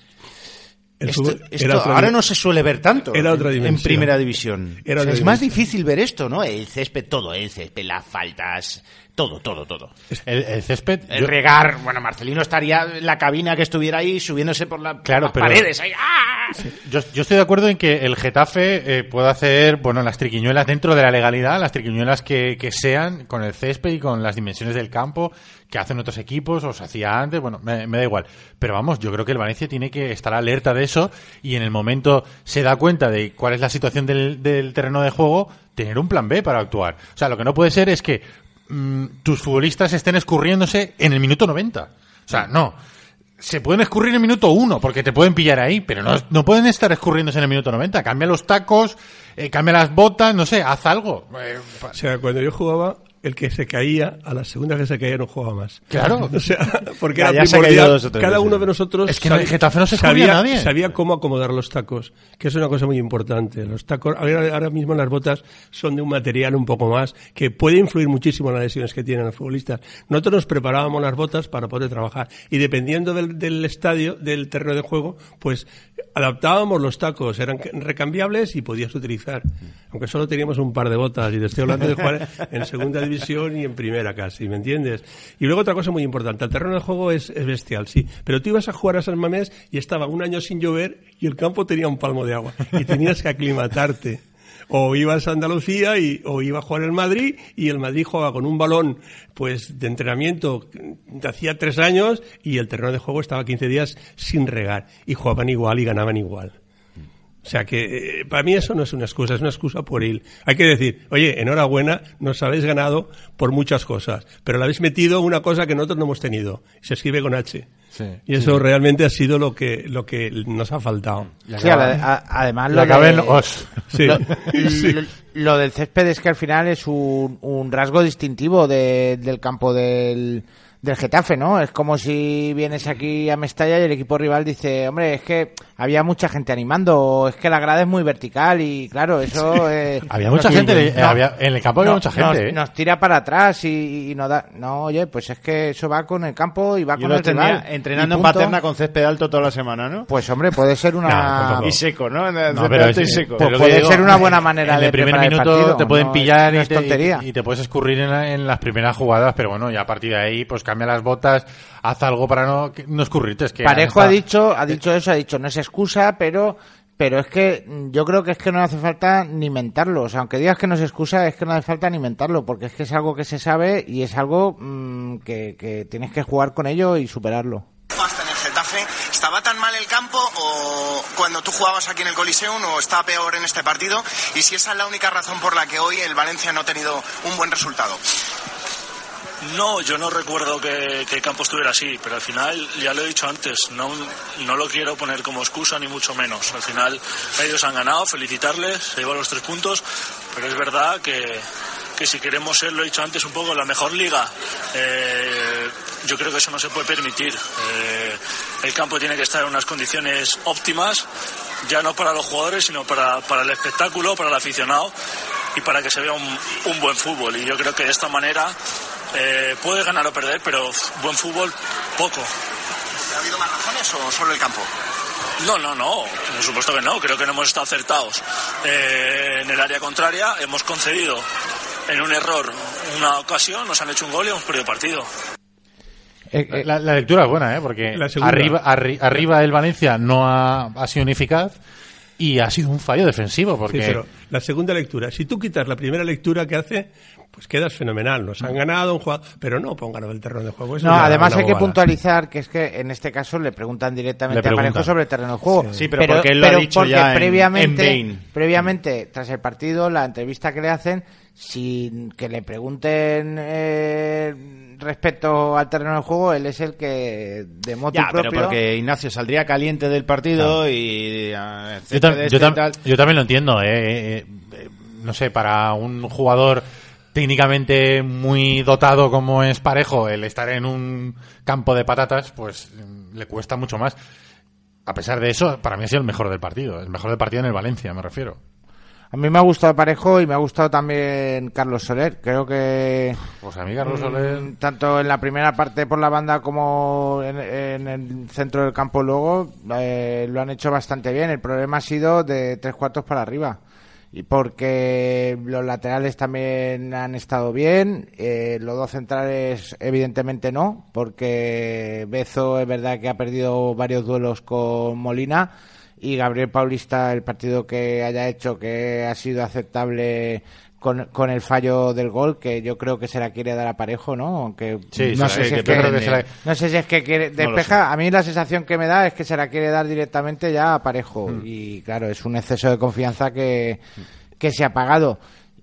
El
Esto, ahora no se suele ver tanto
Era otra
en- primera división.
Era
O sea,
otra
es más difícil ver esto, ¿no? El césped, todo, el césped, las faltas, Todo, todo, todo.
El, el césped.
El
yo-
regar, bueno, Marcelino estaría en la cabina que estuviera ahí subiéndose por, la, por
Claro,
las
pero-
paredes. ahí, ¡ah!
Yo, yo estoy de acuerdo en que el Getafe eh, pueda hacer, bueno, las triquiñuelas dentro de la legalidad, las triquiñuelas que, que sean con el césped y con las dimensiones del campo que hacen otros equipos o se hacía antes, bueno, me, me da igual. Pero vamos, yo creo que el Valencia tiene que estar alerta de eso y en el momento se da cuenta de cuál es la situación del, del terreno de juego, tener un plan B para actuar. O sea, lo que no puede ser es que mm, tus futbolistas estén escurriéndose en el minuto 90. O sea, no se pueden escurrir en el minuto uno, porque te pueden pillar ahí, pero no, no pueden estar escurriéndose en el minuto 90. Cambia los tacos, eh, cambia las botas, no sé, haz algo. Eh,
O sea, cuando yo jugaba, el que se caía, a la segunda que se caía no jugaba más.
Claro.
O sea, porque
Ya-
era
ya se
primordial. Cada uno de nosotros
Es que en el Getafe no se
sabía,
nadie.
sabía cómo acomodar los tacos, que es una cosa muy importante. Los tacos, ahora, ahora mismo las botas son de un material un poco más que puede influir muchísimo en las lesiones que tienen los futbolistas. Nosotros nos preparábamos las botas para poder trabajar y dependiendo del, del estadio, del terreno de juego, pues adaptábamos los tacos, eran recambiables y podías utilizar. Aunque solo teníamos un par de botas y te estoy hablando de jugar en segunda división y en primera casi, ¿me entiendes? Y luego otra cosa muy importante, el terreno de juego es, es bestial, sí, pero tú ibas a jugar a San Mamés y estaba un año sin llover y el campo tenía un palmo de agua y tenías que aclimatarte. O ibas a Andalucía y, o iba a jugar el Madrid y el Madrid jugaba con un balón pues de entrenamiento de hacía tres años y el terreno de juego estaba 15 días sin regar y jugaban igual y ganaban igual. O sea que eh, para mí eso no es una excusa, es una excusa por ir. Hay que decir, oye, enhorabuena, nos habéis ganado por muchas cosas, pero le habéis metido una cosa que nosotros no hemos tenido. Se escribe con H.
Sí.
Y eso realmente ha sido lo que, lo que nos ha faltado.
Sí, a- además
la
lo,
en
de-
os.
Sí.
lo,
Sí.
lo- lo del césped es que al final es un, un rasgo distintivo de- del campo del, del Getafe, ¿no? Es como si vienes aquí a Mestalla y el equipo rival dice, hombre, es que había mucha gente animando, o es que la grada es muy vertical y claro, eso... eh,
Había mucha
nos-
gente,
no,
había- en el campo había mucha gente,
nos,
¿eh?
nos tira para atrás y, y no da... No, oye, pues es que eso va con el campo y va
Yo
con el rival.
entrenando en paterna con césped alto toda la semana, ¿no?
Pues hombre, puede ser una...
Y seco, ¿no?
No, pero
y
es-
seco.
Pues puede
digo,
ser una buena manera
en
de
el primer
el
minuto
partido,
te pueden
no
pillar
es- no
y,
es
te,
tontería.
y te puedes escurrir en, la- en las primeras jugadas, pero bueno, ya a partir de ahí, pues cambia las botas, haz algo para no, que- no escurrirte. Es que
Parejo ha dicho, ha dicho eso, ha dicho no es excusa, pero pero es que yo creo que es que no hace falta ni mentarlo. O sea, aunque digas que no es excusa, es que no hace falta ni mentarlo, porque es que es algo que se sabe y es algo mm, que, que tienes que jugar con ello y superarlo.
hasta en el Getafe. ¿Estaba tan mal el campo o cuando tú jugabas aquí en el Coliseum o está peor en este partido? Y si esa es la única razón por la que hoy el Valencia no ha tenido un buen resultado.
No, yo no recuerdo que, que el campo estuviera así, pero al final, ya lo he dicho antes, no, no lo quiero poner como excusa ni mucho menos. Al final ellos han ganado, felicitarles, se llevan los tres puntos, pero es verdad que, que si queremos ser, lo he dicho antes, un poco la mejor liga, eh, yo creo que eso no se puede permitir. Eh, el campo tiene que estar en unas condiciones óptimas, ya no para los jugadores, sino para, para el espectáculo, para el aficionado y para que se vea un, un buen fútbol. Y yo creo que de esta manera eh, puede ganar o perder, pero buen fútbol poco.
¿Ha habido más razones o solo el campo?
No, no, no, por supuesto que no, creo que no hemos estado acertados. Eh, en el área contraria hemos concedido en un error una ocasión, nos han hecho un gol y hemos perdido partido.
Eh, eh,
La, la lectura es buena, ¿eh? Porque arriba, arri- arriba el Valencia no ha, ha sido ineficaz y ha sido un fallo defensivo. Porque
Sí, pero la segunda lectura, si tú quitas la primera lectura que hace, pues quedas fenomenal. Nos han ganado un jugador, pero no pongan el terreno de juego. Eso
no, además hay que
bobada.
puntualizar que es que en este caso le preguntan directamente
Le preguntan.
a Parejo sobre el terreno de juego.
Sí, pero porque él lo ha dicho ya en-
previamente,
en
previamente, tras el partido, la entrevista que le hacen, sin que le pregunten eh, respecto al terreno de juego, él es el que de moto
Ya, pero
propio.
porque Ignacio saldría caliente del partido y... ah,
yo, tam-
césped
yo tam-
y tal.
yo también lo entiendo, ¿eh? Eh, eh, No sé, para un jugador técnicamente muy dotado como es Parejo, el estar en un campo de patatas, pues mm, le cuesta mucho más. A pesar de eso, para mí ha sido el mejor del partido. El mejor del partido en el Valencia, me refiero.
A mí me ha gustado Parejo y me ha gustado también Carlos Soler. Creo que
Pues a mí, Carlos Soler...
Mm, tanto en la primera parte por la banda como en, en el centro del campo luego eh, lo han hecho bastante bien. El problema ha sido de tres cuartos para arriba. Y porque los laterales también han estado bien, eh, los dos centrales evidentemente no, porque Bezo es verdad que ha perdido varios duelos con Molina y Gabriel Paulista el partido que haya hecho que ha sido aceptable con, con el fallo del gol que yo creo que se la quiere dar a Parejo, ¿no? Aunque
Sí,
no sé si
que
es que,
la-
no sé si es que quiere despeja. a mí la sensación que me da es que se la quiere dar directamente ya a Parejo
Hmm.
y claro es un exceso de confianza que, que se ha pagado.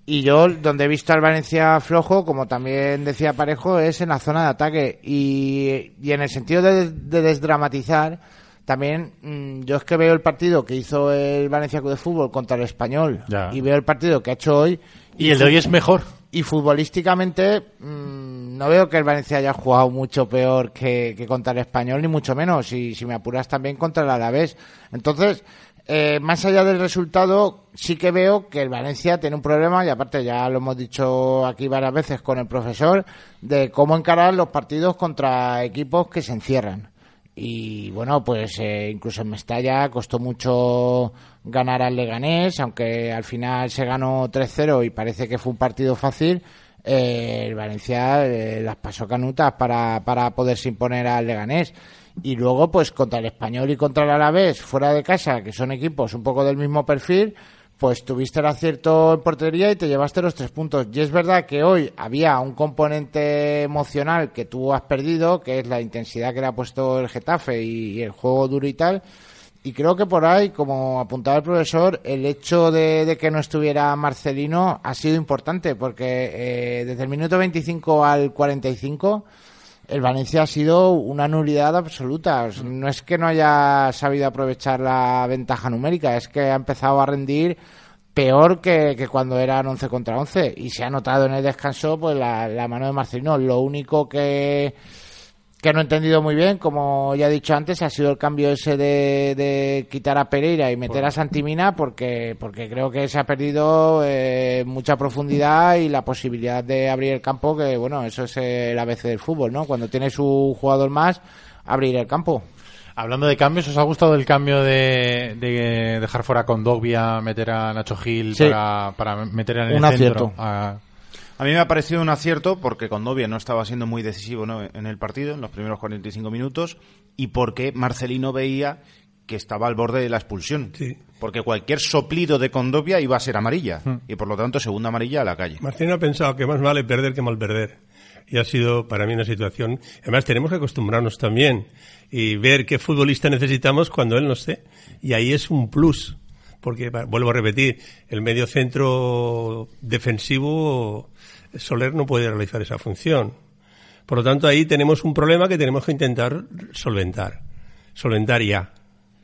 Y yo, donde he visto al Valencia flojo, como también decía Parejo, es en la zona de ataque. Y, y en el sentido de, de desdramatizar, también mm, yo es que veo el partido que hizo el Valencia Club de Fútbol contra el Español
Ya.
y veo el partido que ha hecho hoy.
Y el de hoy es mejor.
Y futbolísticamente mm, no veo que el Valencia haya jugado mucho peor que, que contra el Español, ni mucho menos. Y si me apuras también contra el Alavés. Entonces, eh, más allá del resultado, sí que veo que el Valencia tiene un problema, y aparte ya lo hemos dicho aquí varias veces con el profesor, de cómo encarar los partidos contra equipos que se encierran. Y bueno, pues eh, incluso en Mestalla costó mucho ganar al Leganés, aunque al final se ganó 3-0 y parece que fue un partido fácil. eh, el Valencia eh, las pasó canutas para, para poderse imponer al Leganés. Y luego, pues contra el Español y contra el Alavés, fuera de casa, que son equipos un poco del mismo perfil, pues tuviste el acierto en portería y te llevaste los tres puntos. Y es verdad que hoy había un componente emocional que tú has perdido, que es la intensidad que le ha puesto el Getafe y, el juego duro y tal. Y creo que por ahí, como apuntaba el profesor, el hecho de, de que no estuviera Marcelino ha sido importante, porque eh, desde el minuto 25 al 45 el Valencia ha sido una nulidad absoluta. Sea, No es que no haya sabido aprovechar la ventaja numérica, es que ha empezado a rendir peor que, que cuando eran 11 contra 11. Y se ha notado en el descanso pues la, la mano de Marcelino. Lo único que, que no he entendido muy bien, como ya he dicho antes, ha sido el cambio ese de, de quitar a Pereira y meter a Santimina porque, porque creo que se ha perdido eh, mucha profundidad y la posibilidad de abrir el campo, que bueno, eso es el ABC del fútbol, ¿no? Cuando tienes un jugador más, abrir el campo.
Hablando de cambios, ¿os ha gustado el cambio de, de dejar fuera con Dogbia, meter a Nacho Gil
Sí.
para, para meter en el
Un
centro?
acierto.
a-
A mí me ha parecido un acierto porque Condovia no estaba siendo muy decisivo ¿no? en el partido, en los primeros 45 minutos, y porque Marcelino veía que estaba al borde de la expulsión.
Sí.
Porque cualquier soplido de Condovia iba a ser amarilla, y por lo tanto segunda amarilla a la calle.
Martín ha pensado que más vale perder que mal perder. Y ha sido para mí una situación. Además, tenemos que acostumbrarnos también y ver qué futbolista necesitamos cuando él no esté. Y ahí es un plus. Porque, vuelvo a repetir, el medio centro defensivo, Soler no puede realizar esa función. Por lo tanto, ahí tenemos un problema que tenemos que intentar solventar. Solventar ya.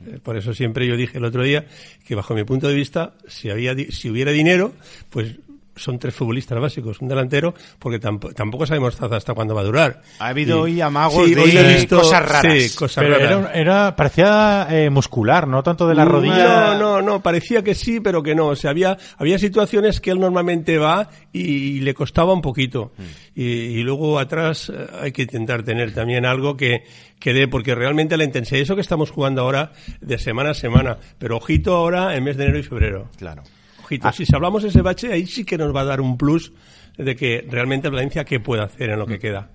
Eh, Por eso siempre yo dije el otro día que bajo mi punto de vista, si había si hubiera dinero, pues son tres futbolistas básicos, un delantero, porque tampoco, tampoco sabemos hasta hasta cuándo va a durar.
Ha habido
Y-
hoy amagos
Sí,
de
hoy he visto-
cosas raras.
Sí, cosas
Pero
raras.
era, era- parecía eh, muscular, no tanto de la rodilla.
No, no, no, parecía que sí, pero que no. O sea, había, había situaciones que él normalmente va y, le costaba un poquito.
Mm.
Y, y luego atrás eh, hay que intentar tener también algo que, que dé, porque realmente la intensidad, eso que estamos jugando ahora de semana a semana, pero ojito ahora en mes de enero y febrero.
Claro.
Ojito, si hablamos de ese bache, ahí sí que nos va a dar un plus de que realmente Valencia qué puede hacer en lo
Mm.
que queda.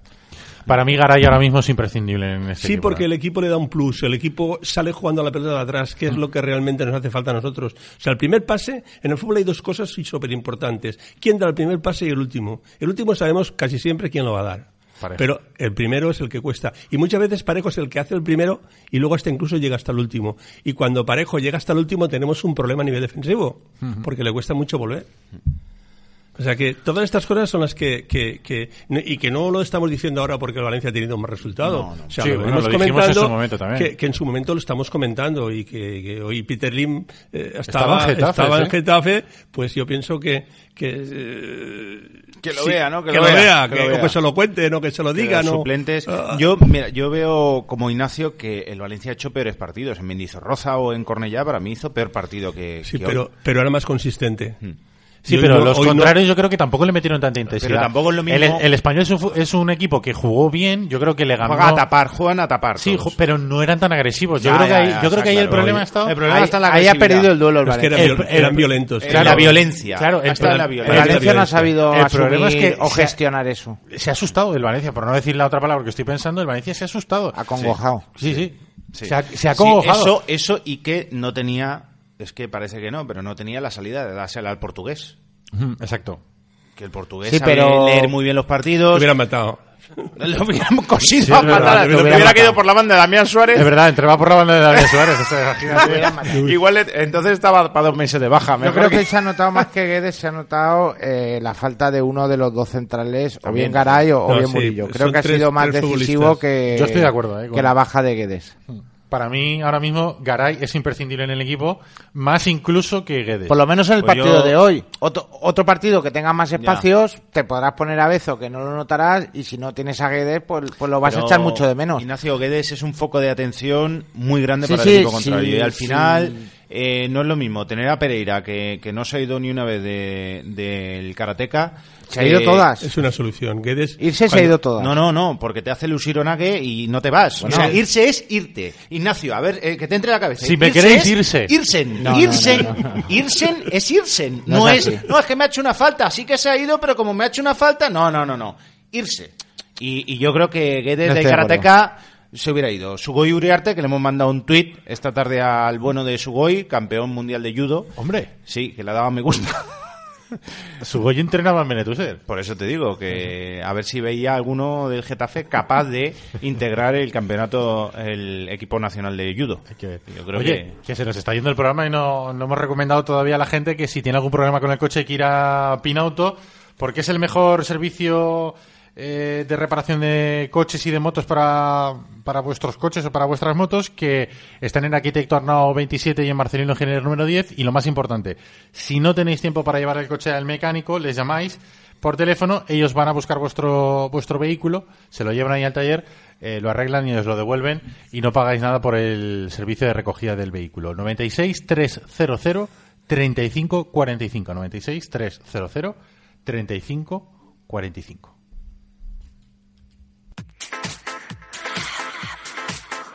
Para mí Garay ahora mismo es imprescindible en este
Sí,
equipo,
porque
¿eh?
el equipo le da un plus. El equipo sale jugando a la pelota de atrás, que es
Mm.
lo que realmente nos hace falta a nosotros. O sea, el primer pase, en el fútbol hay dos cosas súper importantes. ¿Quién da el primer pase y el último? El último sabemos casi siempre quién lo va a dar.
Parejo.
Pero el primero es el que cuesta. Y muchas veces Parejo es el que hace el primero y luego hasta incluso llega hasta el último. Y cuando Parejo llega hasta el último tenemos un problema a nivel defensivo, porque le cuesta mucho volver. O sea que todas estas cosas son las que, que, que- y que no lo estamos diciendo ahora porque el Valencia ha tenido un mal resultado.
No, no.
O sea,
Sí,
lo
bueno, lo dijimos en
comentando
su momento también.
Que, que en su momento lo estamos comentando y que, que hoy Peter Lim eh,
Estaba
estaba,
en Getafe,
estaba en. Getafe, pues yo pienso que que, eh,
Que lo
sí,
vea, ¿no?
Que, lo vea, que, o que se lo cuente, no que se lo diga, no.
suplentes.
Ah.
Yo, mira, yo veo como Ignacio que el Valencia ha hecho peores partidos. En Mendizorroza o en Cornellá, para mí hizo peor partido que,
Sí,
que
pero,
hoy.
pero era más consistente.
Hmm.
Sí,
Y
pero
no-
los
no-
contrarios yo creo que tampoco le metieron tanta intensidad.
Pero tampoco es lo mismo-
El, el español es un, fu- es un equipo que jugó bien, yo creo que le ganó.
Juega a tapar, juegan a tapar.
Sí,
todos.
pero no eran tan agresivos. Yo
Ya,
creo que ahí,
ya,
yo creo
está
que ahí el problema ha estado.
El problema
Ahí,
está en la
ahí ha perdido el duelo el
Es que eran,
el-
violentos.
En
Claro,
la violencia.
claro, el
Hasta en la violencia.
El Valencia no ha sabido
El problema
asumir
es que
o
ha-
gestionar eso.
Se ha asustado el Valencia, por no decir la otra palabra que estoy pensando, el Valencia se ha asustado.
Acongojado.
Sí, sí.
Sí.
Se ha, se ha
Sí,
acongojado.
eso, eso y que no tenía, es que parece que no, pero no tenía la salida de dársela al portugués.
Exacto.
Que el portugués
Sí,
sabe
pero-
leer muy bien los partidos.
hubieran matado.
Lo hubiéramos cosido
Sí,
a
verdad, Te hubiera
hubiera caído por la banda de Damián Suárez.
Es verdad, entraba por la banda de David Suárez. o sea, imagínate.
Igual entonces estaba para dos meses de baja.
Yo creo que se ha notado más que Guedes, se ha notado eh, la falta de uno de los dos centrales, o bien Garay o, bien
sí,
Murillo. Creo
son
que ha sido más decisivo que,
Yo estoy de acuerdo, eh,
que la baja de Guedes.
Para mí, ahora mismo, Garay es imprescindible en el equipo, más incluso que Guedes.
Por lo menos en el
Pues
partido
yo-
de hoy. Otro, otro partido que tenga más espacios, te podrás poner a Bezo, que no lo notarás, y si no tienes a Guedes, pues, pues lo vas a echar mucho de menos.
Ignacio Guedes es un foco de atención muy grande
Sí,
para
sí,
el equipo
sí,
contrario. y al
sí.
final eh, no es lo mismo tener a Pereira, que, que no se ha ido ni una vez de- del Karateka.
Se ha ido todas.
Es una solución. Guedes,
Irse se ha ido todas.
No, no, no, porque te hace lucir Onague y no te vas.
Bueno.
o sea, irse es irte. Ignacio, a ver, eh, que te entre la cabeza.
Si me
Irse
queréis, irse.
Irsen.
No, no,
irsen.
no, no, no.
Irsen es irsen.
No
No,
es
es,
así.
no, es que me ha hecho una falta. Sí que se ha ido, pero como me ha hecho una falta, no, no, no, no. Irse. Y, y yo creo que Guedes de
de
Karateka se hubiera ido. Sugoi Uriarte, que le hemos mandado un tuit esta tarde al bueno de Sugoi, campeón mundial de judo.
Hombre,
Sí, que le ha dado me gusta.
Sugoy entrenaba en Benetuser.
Por eso te digo que a ver si veía alguno del Getafe capaz de integrar el campeonato, el equipo nacional de judo.
Hay que ver.
Yo creo
Oye, que... se nos está yendo el programa y no, no hemos recomendado todavía a la gente que si tiene algún problema con el coche que ir a Pinauto, porque es el mejor servicio eh, de reparación de coches y de motos para, para vuestros coches o para vuestras motos, que están en Arquitecto Arnao 27 y en Marcelino General número 10. Y lo más importante, si no tenéis tiempo para llevar el coche al mecánico, les llamáis por teléfono, ellos van a buscar vuestro, vuestro vehículo, se lo llevan ahí al taller, eh, lo arreglan y os lo devuelven y no pagáis nada por el servicio de recogida del vehículo. 96 300 35 45. 96 300 35 45.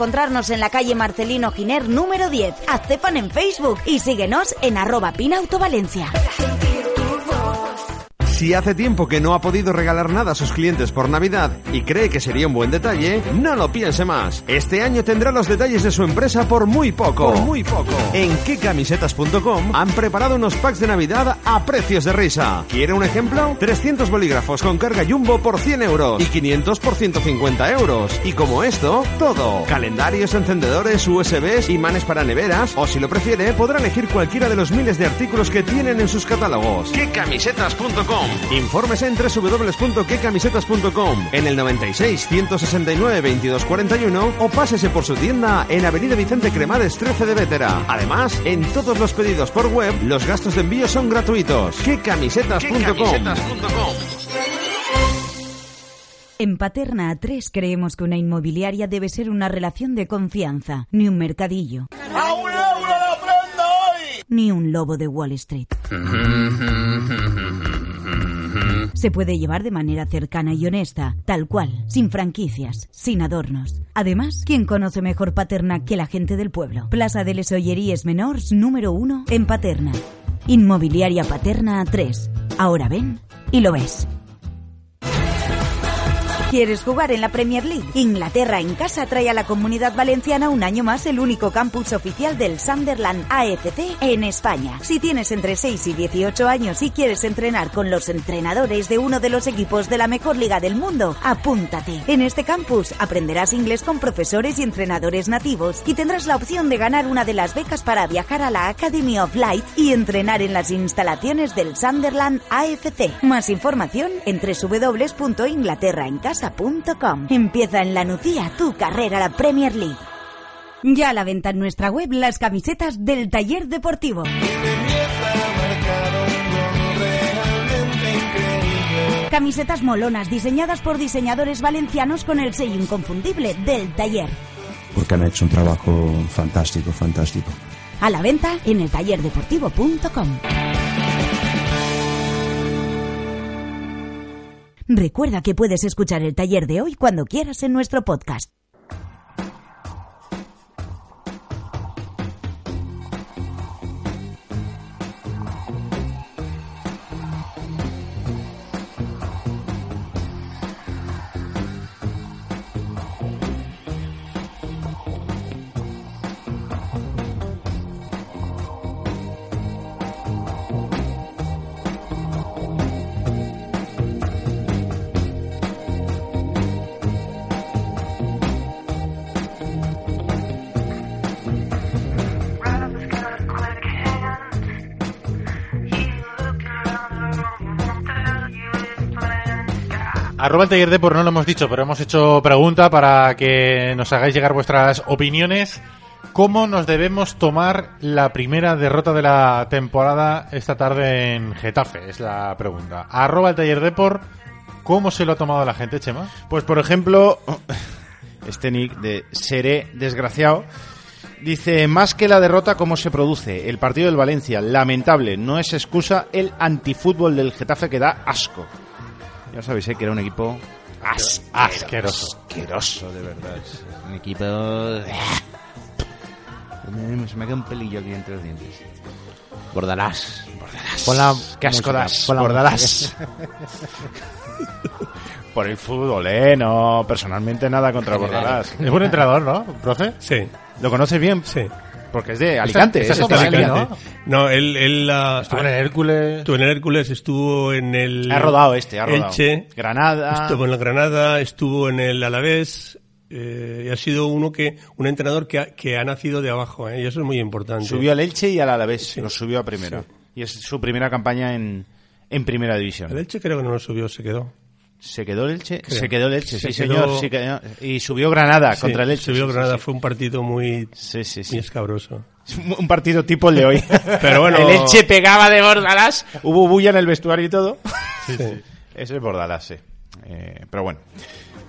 encontrarnos en la calle Marcelino Giner número 10. Hazte fan en Facebook y síguenos en arroba pinautovalencia.
Si hace tiempo que no ha podido regalar nada a sus clientes por Navidad y cree que sería un buen detalle, no lo piense más. Este año tendrá los detalles de su empresa por muy poco. Por muy poco. En quecamisetas.com han preparado unos packs de Navidad a precios de risa. ¿Quiere un ejemplo? 300 bolígrafos con carga jumbo por 100 euros y 500 por 150 euros. Y como esto, todo. Calendarios, encendedores, USBs, imanes para neveras o si lo prefiere podrá elegir cualquiera de los miles de artículos que tienen en sus catálogos. quecamisetas.com Informes en www.quecamisetas.com en el 96 169 2241 o pásese por su tienda en Avenida Vicente Cremades 13 de Vétera. Además, en todos los pedidos por web, los gastos de envío son gratuitos. quecamisetas.com
En Paterna A3 creemos que una inmobiliaria debe ser una relación de confianza, ni un mercadillo. Ni un lobo de Wall Street. Se puede llevar de manera cercana y honesta, tal cual, sin franquicias, sin adornos. Además, ¿quién conoce mejor Paterna que la gente del pueblo? Plaza de les Olleries Menors número 1 en Paterna. Inmobiliaria Paterna A3. Ahora ven y lo ves. ¿Quieres jugar en la Premier League? Inglaterra en casa trae a la comunidad valenciana un año más el único campus oficial del Sunderland AFC en España. Si tienes entre 6 y 18 años y quieres entrenar con los entrenadores de uno de los equipos de la mejor liga del mundo, apúntate. En este campus aprenderás inglés con profesores y entrenadores nativos y tendrás la opción de ganar una de las becas para viajar a la Academy of Light y entrenar en las instalaciones del Sunderland AFC. Más información en Empieza en la Nucía tu carrera a la Premier League. Ya a la venta en nuestra web las camisetas del taller deportivo. Camisetas molonas diseñadas por diseñadores valencianos con el sello inconfundible del taller.
porque han hecho un trabajo fantástico, fantástico.
A la venta en el Recuerda que puedes escuchar el taller de hoy cuando quieras en nuestro podcast.
Arroba el taller de no lo hemos dicho, pero hemos hecho pregunta para que nos hagáis llegar vuestras opiniones. ¿Cómo nos debemos tomar la primera derrota de la temporada esta tarde en Getafe? Es la pregunta. Arroba el taller de ¿cómo se lo ha tomado la gente, Chema?
Pues por ejemplo, este nick de Seré Desgraciado dice, más que la derrota, ¿cómo se produce? El partido del Valencia, lamentable, no es excusa el antifútbol del Getafe que da asco. Ya sabéis ¿eh? que era un equipo as-
Asqueroso.
asqueroso, de verdad. Un equipo... Me- Se me queda un pelillo aquí entre los dientes.
Bordalás.
Bordalás.
Pon la
Qué asco das, Bordalás. Por el fútbol, ¿eh? No, personalmente nada contra Bordalás.
Es buen entrenador, ¿no, profe?
Sí,
¿Lo conoces bien?
sí.
Porque es de Alicante.
esa
es
es
de Alicante.
Alicante.
No, él, él ah,
Estuvo en el Hércules.
estuvo en el Hércules, estuvo en el
Ha rodado este, ha rodado.
Elche,
Granada.
estuvo en el Granada, estuvo en el Alavés. eh, y ha sido uno que un entrenador que ha, que ha nacido de abajo, ¿eh? y eso es muy importante.
Subió al Elche y al Alavés.
Sí.
Lo subió a primera.
Sí.
Y es su primera campaña en, en primera división.
El Elche creo que no lo subió, se quedó.
¿Se quedó el Elche?
Creo.
Se quedó el Elche,
Se
sí,
quedó-
señor. sí y subió Granada
Sí,
contra el Elche.
Subió Granada, fue un partido muy, muy escabroso.
Un partido tipo el de hoy.
Pero bueno-
El Elche pegaba de Bordalás. Hubo bulla en el vestuario y todo.
Sí.
Es Bordalás, sí. Eh, pero bueno.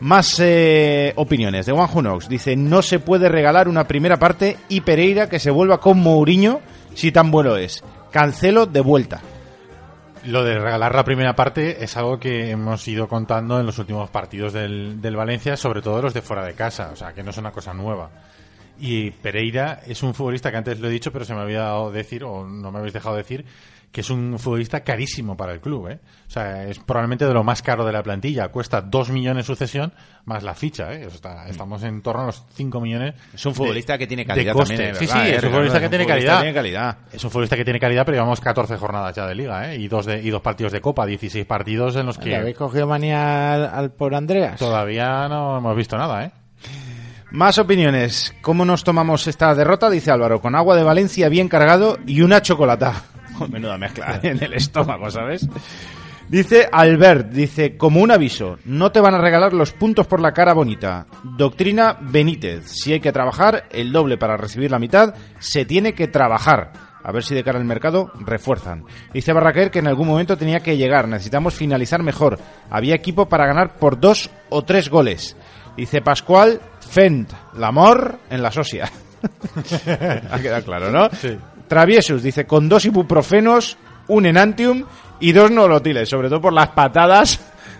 Más eh, opiniones. De Juan Junox dice: No se puede regalar una primera parte y Pereira que se vuelva con Mourinho si tan bueno es. Cancelo de vuelta.
Lo de regalar la primera parte es algo que hemos ido contando en los últimos partidos del, del Valencia, sobre todo los de fuera de casa, o sea, que no es una cosa nueva. Y Pereira es un futbolista que antes lo he dicho, pero se me había dado decir, o no me habéis dejado decir, que es un futbolista carísimo para el club. ¿eh? O sea, es probablemente de lo más caro de la plantilla. Cuesta 2 millones sucesión más la ficha. ¿eh? O sea, estamos en torno a los 5 millones.
Es un futbolista
de-
que tiene calidad también,
Sí,
es
sí,
verdad,
es
eh,
un futbolista que tiene
futbolista tiene calidad.
Es un futbolista que tiene calidad, pero llevamos 14 jornadas ya de liga, ¿eh? Y dos, de, y dos partidos de Copa, 16 partidos en los
¿Le habéis
que
cogido manía al, al por Andreas?
todavía no hemos visto nada, ¿eh?
Más opiniones. ¿Cómo nos tomamos esta derrota? Dice Álvaro. Con agua de Valencia bien cargado y una chocolata. Menuda mezcla en el estómago, ¿sabes? Dice Albert, dice, como un aviso, no te van a regalar los puntos por la cara bonita. Doctrina Benítez, si hay que trabajar el doble para recibir la mitad, se tiene que trabajar. A ver si de cara al mercado refuerzan. Dice Barraquer que en algún momento tenía que llegar, necesitamos finalizar mejor. Había equipo para ganar por dos o tres goles. Dice Pascual, Fent, Lamor en la socia. ha quedado claro, ¿no?
Sí.
Traviesus dice, con dos ibuprofenos, un enantium y dos nolotiles, sobre todo por las patadas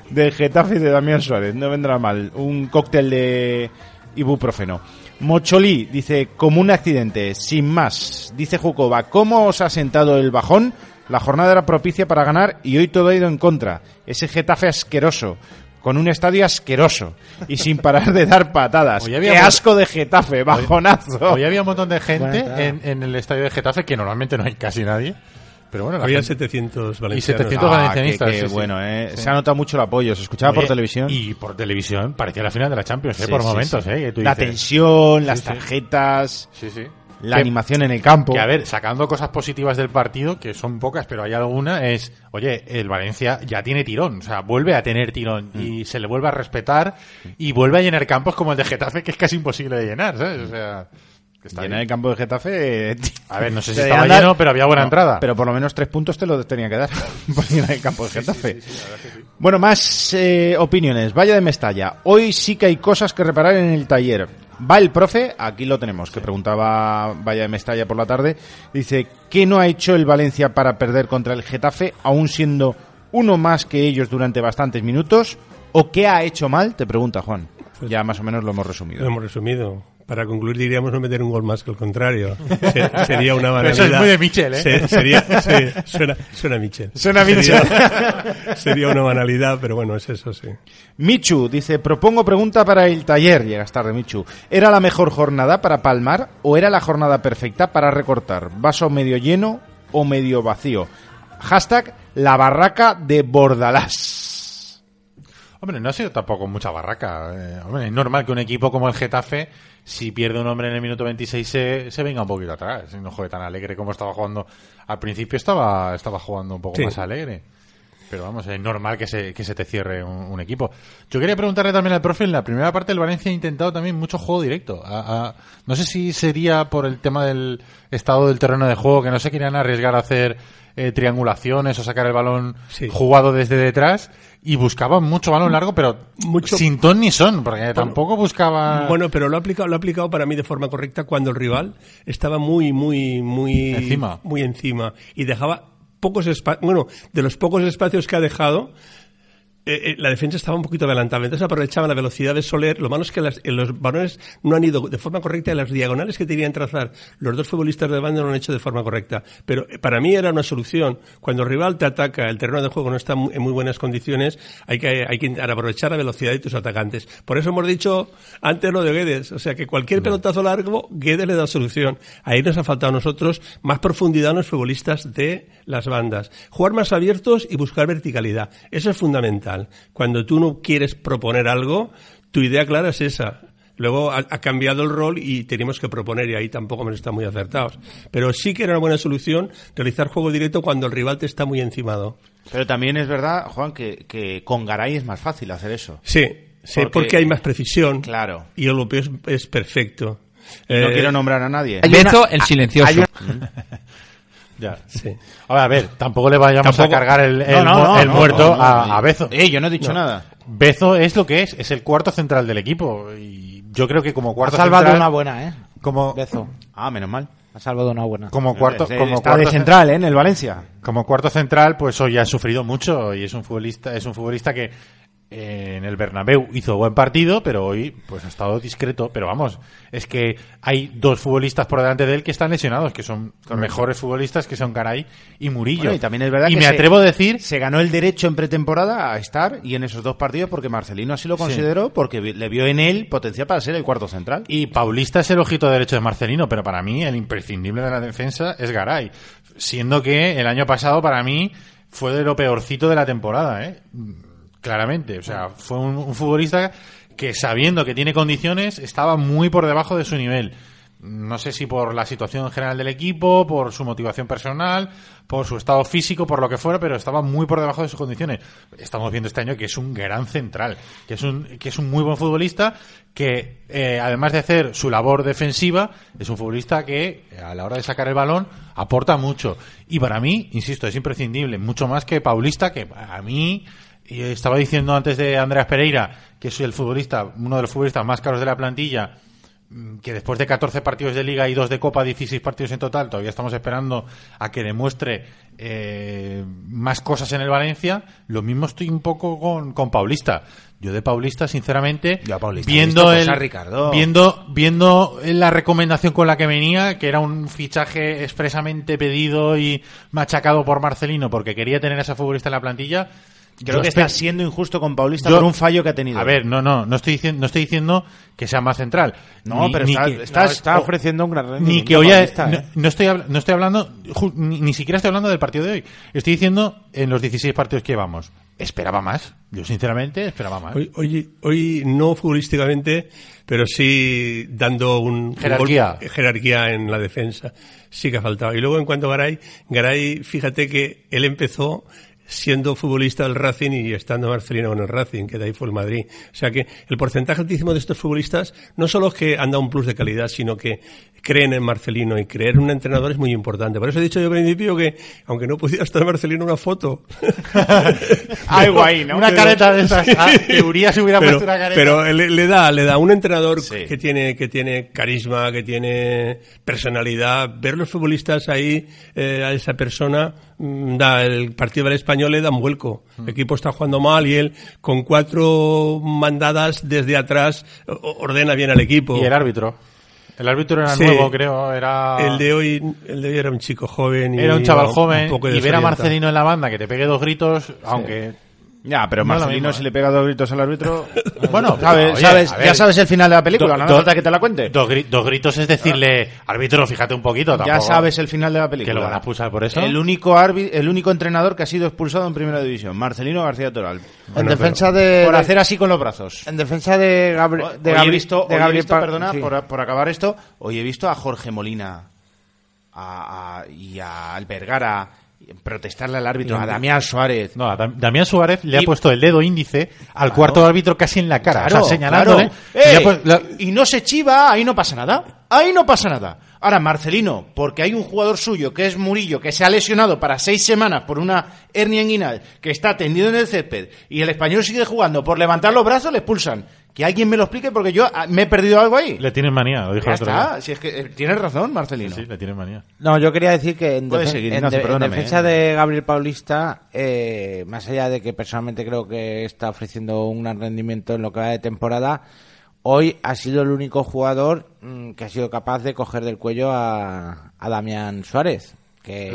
del Getafe de Damián Suárez. No vendrá mal. Un cóctel de ibuprofeno. Mocholí dice, como un accidente, sin más. Dice Jucova, ¿cómo os ha sentado el bajón? La jornada era propicia para ganar y hoy todo ha ido en contra. Ese Getafe asqueroso. Con un estadio asqueroso y sin parar de dar patadas.
Hoy había
¡Qué asco de Getafe! ¡Bajonazo!
Hoy había un montón de gente en, en el estadio de Getafe, que normalmente no hay casi nadie. Pero bueno,
Había
gente-
700
y
valencianos.
700
Ah,
valencianistas.
qué- qué
sí, sí.
bueno, ¿eh?
Sí.
Se ha notado mucho el apoyo. Se escuchaba por televisión.
Y por televisión parecía la final de la Champions, ¿eh? Por
sí,
momentos,
sí.
¿eh? tú
La
dices-
tensión, las tarjetas,
Sí, sí.
La
Que-
animación en el campo.
Que a ver, sacando cosas positivas del partido, que son pocas, pero hay alguna, es, oye, el Valencia ya tiene tirón, o sea, vuelve a tener tirón
Mm.
y se le vuelve a respetar y vuelve a llenar campos como el de Getafe, que es casi imposible de llenar, ¿sabes? O sea, que está
Llenar
bien.
el campo de Getafe.
A ver, no sé si estaba lleno, pero había buena
No,
entrada.
Pero por lo menos tres puntos te lo tenía que dar por llenar el campo de Getafe. Bueno, más eh, opiniones. Vaya de Mestalla. Hoy sí que hay cosas que reparar en el taller. Va el profe, aquí lo tenemos, que preguntaba Vaya de Mestalla por la tarde. Dice, ¿qué no ha hecho el Valencia para perder contra el Getafe, aún siendo uno más que ellos durante bastantes minutos? ¿O qué ha hecho mal? Te pregunta Juan. Ya más o menos lo hemos resumido.
Lo hemos resumido. Para concluir diríamos no meter un gol más que el contrario. Se- sería una banalidad.
eso es muy de Michel, ¿eh?
Se- sería, suena, suena Michel.
Suena
Sería, sería una banalidad, pero bueno, es eso, sí.
Michu dice, propongo pregunta para el taller. Llegas tarde, Michu. ¿Era la mejor jornada para palmar o era la jornada perfecta para recortar? ¿Vaso medio lleno o medio vacío? Hashtag la barraca de Bordalás.
Hombre, no ha sido tampoco mucha barraca. eh, hombre, es normal que un equipo como el Getafe, si pierde un hombre en el minuto 26, se, se venga un poquito atrás. No juegue tan alegre como estaba jugando. Al principio estaba, estaba jugando un poco
Sí.
más alegre. Pero vamos, es normal que se, que se te cierre un, un equipo. Yo quería preguntarle también al profe, en la primera parte el Valencia ha intentado también mucho juego directo. A- a- no sé si sería por el tema del estado del terreno de juego, que no se querían arriesgar a hacer eh, triangulaciones o sacar el balón
Sí.
jugado desde detrás y buscaban mucho balón largo, pero
Mucho-
sin ton ni son, porque tampoco buscaba...
Bueno, pero lo ha aplicado, lo ha aplicado para mí de forma correcta cuando el rival estaba muy, muy, muy
Encima.
muy encima y dejaba pocos espacios. Bueno, de los pocos espacios que ha dejado, eh, eh, la defensa estaba un poquito adelantada. Entonces aprovechaban la velocidad de Soler. Lo malo es que las- eh, los balones no han ido de forma correcta y las diagonales que tenían trazar los dos futbolistas de banda no lo han hecho de forma correcta. Pero eh, para mí era una solución. Cuando el rival te ataca, el terreno de juego no está en muy buenas condiciones, hay que, hay que aprovechar la velocidad de tus atacantes. Por eso hemos dicho antes lo de Guedes. O sea que cualquier pelotazo largo, Guedes le da solución. Ahí nos ha faltado a nosotros más profundidad en los futbolistas de las bandas. Jugar más abiertos y buscar verticalidad. Eso es fundamental. Cuando tú no quieres proponer algo, tu idea clara es esa. Luego ha, ha cambiado el rol y tenemos que proponer y ahí tampoco hemos estado muy acertados. Pero sí que era una buena solución realizar juego directo cuando el rival te está muy encimado.
Pero también es verdad, Juan, que, que con Garay es más fácil hacer eso.
Sí, sí
Porque-
porque, hay más precisión.
Claro.
Y el europeo es, es perfecto.
No
Eh,
quiero nombrar a nadie.
Una-
el silencioso.
Ya.
Sí.
A ver, a ver, tampoco le vayamos
Tampoco-
a cargar el, el
No, no,
mu-
no,
el
no,
muerto
no, no,
a, Bezo.
Eh, yo no he dicho nada.
Bezo es lo que es, es el cuarto central del equipo. Y yo creo que como
Ha
cuarto
salvado
central...
una buena, ¿eh?
Como,
Bezo.
Ah, menos mal.
Ha salvado una buena.
como cuarto, como
central, ¿eh? En el Valencia.
como cuarto central, pues hoy ha sufrido mucho y es un futbolista, es un futbolista que en el Bernabéu hizo buen partido, pero hoy pues ha estado discreto. Pero vamos, es que hay dos futbolistas por delante de él que están lesionados, que son mejores futbolistas, que son Caray y Murillo.
Bueno, y también es verdad
Y
que
me
se-
atrevo a decir
Se ganó el derecho en pretemporada a estar y en esos dos partidos porque Marcelino así lo consideró porque le vio en él potencial para ser el cuarto central.
Y Paulista es el ojito derecho de Marcelino, pero para mí el imprescindible de la defensa es Garay. Siendo que el año pasado para mí fue de lo peorcito de la temporada, ¿eh? Claramente. O sea, fue un, futbolista que sabiendo que tiene condiciones estaba muy por debajo de su nivel. No sé si por la situación general del equipo, por su motivación personal, por su estado físico, por lo que fuera, pero estaba muy por debajo de sus condiciones. Estamos viendo este año que es un gran central, que es un, que es un muy buen futbolista, que eh, además de hacer su labor defensiva, es un futbolista que a la hora de sacar el balón aporta mucho. Y para mí, insisto, es imprescindible, mucho más que Paulista, que a mí y estaba diciendo antes de Andreas Pereira, que es el futbolista, uno de los futbolistas más caros de la plantilla, mm, que después de 14 partidos de liga y 2 de copa, 16 partidos en total, todavía estamos esperando a que demuestre eh, más cosas en el Valencia. Lo mismo estoy un poco con, con Paulista. Yo de Paulista, sinceramente,
Paulista
viendo el,
Ricardo.
viendo viendo la recomendación con la que venía, que era un fichaje expresamente pedido y machacado por Marcelino porque quería tener a ese futbolista en la plantilla,
Creo
Yo
que está siendo injusto con Paulista
Yo-
por un fallo que ha tenido.
A ver, no, no, no estoy diciendo, no estoy diciendo que sea más central.
No, pero está-
que-
estás-
No, está ofreciendo un gran rendimiento.
ni que hoy ha-
Paulista,
no,
¿eh?
no estoy no estoy hablando ju- ni, ni siquiera estoy hablando del partido de hoy estoy diciendo en los 16 partidos que llevamos esperaba más yo sinceramente esperaba más
Hoy, hoy, hoy no futbolísticamente, pero sí dando un
Jerarquía.
un gol- jerarquía en la defensa. Sí que ha faltado. Y luego en cuanto a Garay, Garay, fíjate que él empezó siendo futbolista del Racing y estando Marcelino con el Racing, que de ahí fue el Madrid. O sea que el porcentaje altísimo de estos futbolistas no solo es que han dado un plus de calidad, sino que creen en Marcelino y creer en un entrenador es muy importante. Por eso he dicho yo al principio que, aunque no pudiera estar Marcelino una foto,
Algo ahí, ¿no?
una
Pero-
careta de esas ah, Urias hubiera
pero,
puesto una careta
pero le, le da le da un entrenador
Sí.
que tiene que tiene carisma que tiene personalidad ver los futbolistas ahí eh, a esa persona da el partido del español le da un vuelco
Mm.
el equipo está jugando mal y él con cuatro mandadas desde atrás ordena bien al equipo
y el árbitro el árbitro era
Sí.
nuevo creo era
el de hoy el de hoy era un chico joven y
era un chaval joven y ver a. Marcelino en la banda que te pegue dos gritos aunque
Ya, pero
No
Marcelino
mismo,
si
¿eh?
le pega dos gritos al árbitro...
Bueno,
sabes,
oye,
sabes-
a ver,
ya sabes el final de la película,
do-
no
do-
hace falta que te la cuente.
dos, gri- dos gritos es decirle árbitro fíjate un poquito
Ya
tampoco
sabes el final de la película.
que lo van a expulsar por eso
El único, árbi- el único entrenador que ha sido expulsado en Primera División, Marcelino García Toral.
En
Bueno,
defensa de,
Por hacer así con los brazos.
en defensa de Gabriel
Hoy
de
he
Gabri-
visto,
de Gabriel
visto, perdona,
sí.
por, por acabar esto, hoy he visto a Jorge Molina a, a- y a Albergara protestarle al árbitro, a Damián Suárez.
No, a Dam- Damián Suárez le
Y-
ha puesto el dedo índice al
Claro.
cuarto árbitro casi en la cara,
Claro,
o sea, señalándole.
claro.
y
Y no se chiva, ahí no pasa nada. Ahí no pasa nada. Ahora, Marcelino, porque hay un jugador suyo que es Murillo, que se ha lesionado para seis semanas por una hernia inguinal, que está tendido en el césped, y el español sigue jugando por levantar los brazos, le expulsan. Que alguien me lo explique porque yo ah, me he perdido algo ahí.
le tienen manía, lo dijo
Ya
el otro día.
está, si es que eh, tienes razón, Marcelino.
Sí, le tienen manía.
No, yo quería decir que en, defen-
seguir,
en de- en defensa
eh.
de Gabriel Paulista, eh, más allá de que personalmente creo que está ofreciendo un gran rendimiento en lo que va de temporada, hoy ha sido el único jugador mm, que ha sido capaz de coger del cuello a, a Damián Suárez. Que.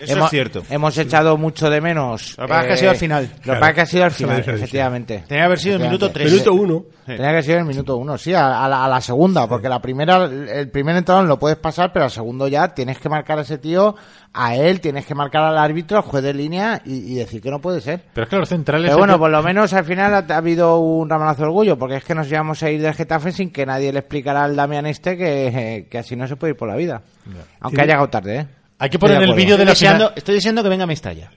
Eso
hemos,
es cierto.
Hemos echado mucho de menos.
Lo que pasa es que ha sido al final.
Lo que
Claro.
pasa es que ha sido al final, efectivamente.
Tenía que haber sido el minuto
Efectivamente.
tres.
minuto uno
Tenía que haber sido el minuto uno, sí, a, a la, a la segunda, porque la primera, el primer entrador lo puedes pasar, pero al segundo ya tienes que marcar a ese tío, a él, tienes que marcar al árbitro, al juez de línea y, y decir que no puede ser.
Pero es que los centrales...
Pero bueno, por lo menos al final ha, ha habido un ramalazo de orgullo, porque es que nos íbamos a ir del Getafe sin que nadie le explicara al Damián este que, que así no se puede ir por la vida. Aunque ha llegado tarde, ¿eh?
Hay que poner el vídeo de la final.
estoy deseando que venga Mestalla.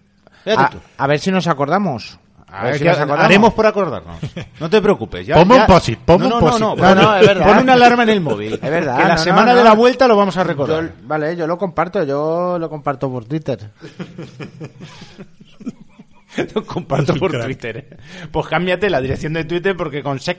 A, a ver si nos acordamos. A ver
ver,
si nos acordamos.
haremos por acordarnos. No te preocupes. Ya,
Ponme un
ya-
post-it, ponme
no,
un
no,
post-it.
No,
No, no, es verdad.
Pon una alarma en el móvil.
Es verdad,
Que la
no,
semana
no,
de la vuelta lo vamos a recordar.
Yo- vale, yo lo comparto, yo lo comparto por Twitter.
Lo comparto por
crack.
Twitter. ¿eh? Pues cámbiate la dirección de Twitter porque con sec...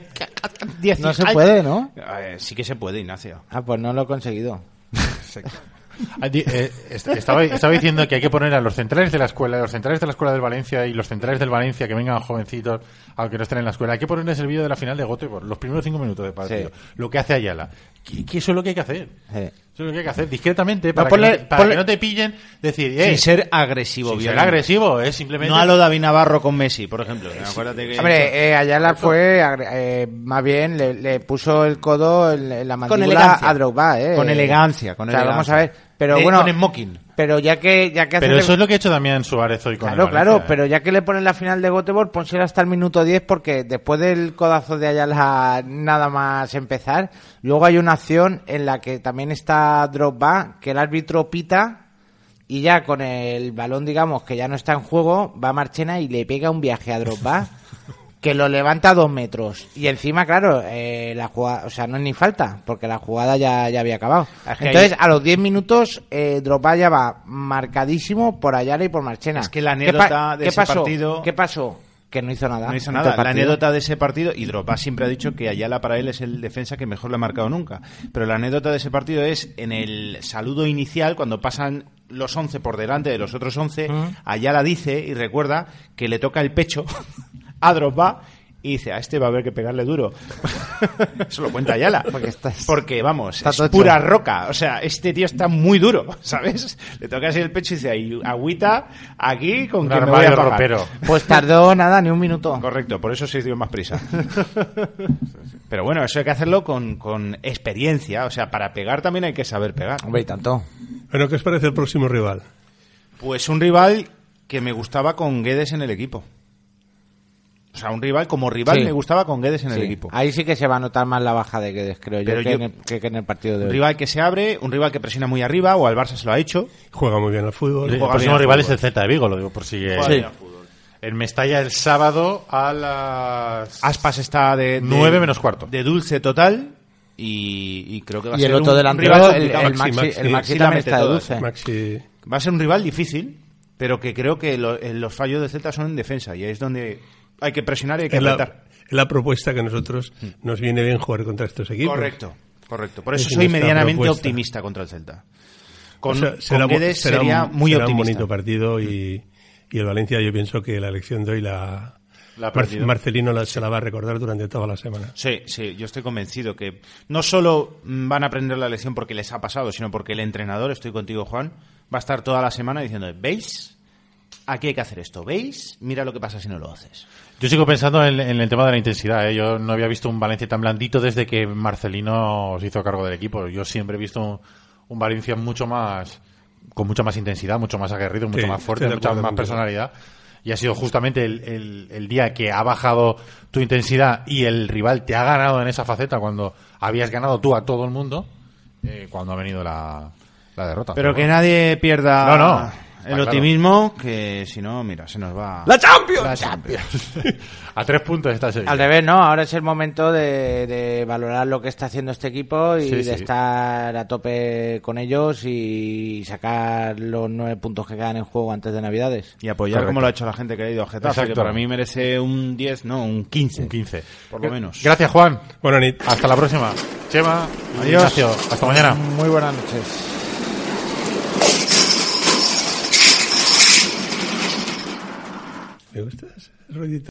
10
No se puede, ¿no?
Eh, sí que se puede, Ignacio.
Ah, pues no lo he conseguido.
Ah, eh, est- estaba, estaba diciendo que hay que poner a los centrales de la escuela, a los centrales de la escuela del Valencia y los centrales del Valencia que vengan jovencitos, aunque no estén en la escuela, hay que ponerles el vídeo de la final de Göteborg, los primeros cinco minutos de partido,
Sí.
lo que hace Ayala. Que, que eso es lo que hay que hacer.
Sí.
Eso es lo que hay que hacer, discretamente, para,
ponle-
que, no te, para
ponle-
que no te pillen, decir, eh,
Sin ser agresivo,
sin ser agresivo, es simplemente...
No a lo David Navarro con Messi, por ejemplo. Acuérdate que...
Hombre, eh, Ayala fue, eh, más bien, le, le puso el codo en, la mandíbula
elegancia.
a Drogba, ¿eh?
Con elegancia, con
O sea,
elegancia.
vamos a ver. Pero
De-
bueno,
con smoking.
pero ya que, ya que
Pero eso es lo que ha hecho Damián Suárez hoy con
Claro,
el
claro,
¿eh?
pero ya que le ponen la final de Göteborg, pónsela hasta el minuto 10 porque después del codazo de Ayala nada más empezar, luego hay una acción en la que también está Drogba, que el árbitro pita y ya con el balón, digamos, que ya no está en juego, va a Marchena y le pega un viaje a Drogba que lo levanta a dos metros. Y encima, claro, eh, la jugada, o sea, no es ni falta, porque la jugada ya, ya había acabado.
Es que
Entonces,
ahí-
a los 10 minutos, eh, Drogba ya va marcadísimo por Ayala y por Marchena.
Es que la
¿Qué pa-
anécdota de
¿qué
ese
pasó?
partido-
¿Qué pasó? Que no hizo nada.
No hizo nada. La anécdota de ese partido, y Drogba siempre ha dicho que Ayala para él es el defensa que mejor le ha marcado nunca. Pero la anécdota de ese partido es en el saludo inicial, cuando pasan los 11 por delante de los otros 11, Ayala dice y recuerda que le toca el pecho a Drogba y dice, a este va a haber que pegarle duro. Eso lo cuenta Ayala.
Porque estás-
Porque, vamos,
Está
es pura roca. O sea, este tío está muy duro, ¿sabes? Le toca así el pecho y dice, ahí, agüita aquí con
Un
que me voy a apagar".
ropero.
Pues tardó nada, ni un minuto.
Correcto, por eso se dio más prisa. Pero bueno, eso hay que hacerlo con, con experiencia. O sea, para pegar también hay que saber pegar.
Hombre, y tanto.
Bueno, ¿qué os parece el próximo rival?
Pues un rival que me gustaba con Guedes en el equipo. O sea, un rival como rival
Sí.
me gustaba con Guedes en el
Sí.
equipo.
Ahí sí que se va a notar más la baja de Guedes, creo
Pero
yo, que,
yo-
en el, que- que en el partido de
Un
hoy.
rival que se abre, un rival que presiona muy arriba, o al Barça se lo ha hecho.
Juega muy bien al fútbol.
El próximo rival es
fútbol.
el Celta de Vigo, lo digo por si... eh,
al
En Mestalla el sábado a las...
Aspas está de, de-
Nueve menos cuarto.
De dulce total. Y, y creo que va a
Y
ser
el otro
un,
delantero,
rival
el, el Maxi,
Maxi,
el Maxi
sí
está de.
Maxi.
Va a ser un rival difícil, pero que creo que lo- eh, los fallos de Celta son en defensa. Y ahí es donde hay que presionar y hay que apretar.
es la propuesta que a nosotros nos viene bien jugar contra estos equipos.
Correcto, correcto. Por eso
Es
soy medianamente
propuesta.
optimista contra el Celta. Con,
O sea, será,
con
será
sería
un,
muy
será un
optimista.
bonito partido y, y el Valencia yo pienso que la elección de hoy la,
La
Mar-. Marcelino la- se la va a recordar durante toda la semana.
Sí, sí, yo estoy convencido que no solo van a aprender la lección porque les ha pasado, sino porque el entrenador, estoy contigo Juan, va a estar toda la semana diciendo, ¿veis? Aquí hay que hacer esto, ¿veis? Mira lo que pasa si no lo haces.
Yo sigo pensando en, en el tema de la intensidad. ¿eh? Yo no había visto un Valencia tan blandito desde que Marcelino se hizo cargo del equipo. Yo siempre he visto un, un Valencia mucho más, con mucha más intensidad, mucho más aguerrido, mucho
Sí,
más fuerte, mucha más personalidad. Y ha sido justamente el, el- el día que ha bajado tu intensidad y el rival te ha ganado en esa faceta cuando habías ganado tú a todo el mundo, eh, cuando ha venido la, la derrota.
Pero que
bueno.
nadie pierda
No, no,
el
claro.
optimismo, que si no, mira, se nos va...
¡La Champions!
La Champions.
A tres puntos está Sevilla.
Al revés, ¿no? Ahora es el momento de, de valorar lo que está haciendo este equipo y
Sí,
de
sí.
estar a tope con ellos y sacar los nueve puntos que quedan en juego antes de Navidades.
Y apoyar
Correcto.
como lo ha hecho la gente que ha ido a Getafe,
Exacto.
que para mí merece un 10, no, un 15.
Un 15.
Por lo menos.
Gracias, Juan.
Buena nit.
Hasta la próxima. Chema.
Adiós.
Ignacio. Hasta mañana.
Muy buenas noches.
¿Me gusta ese ruidito?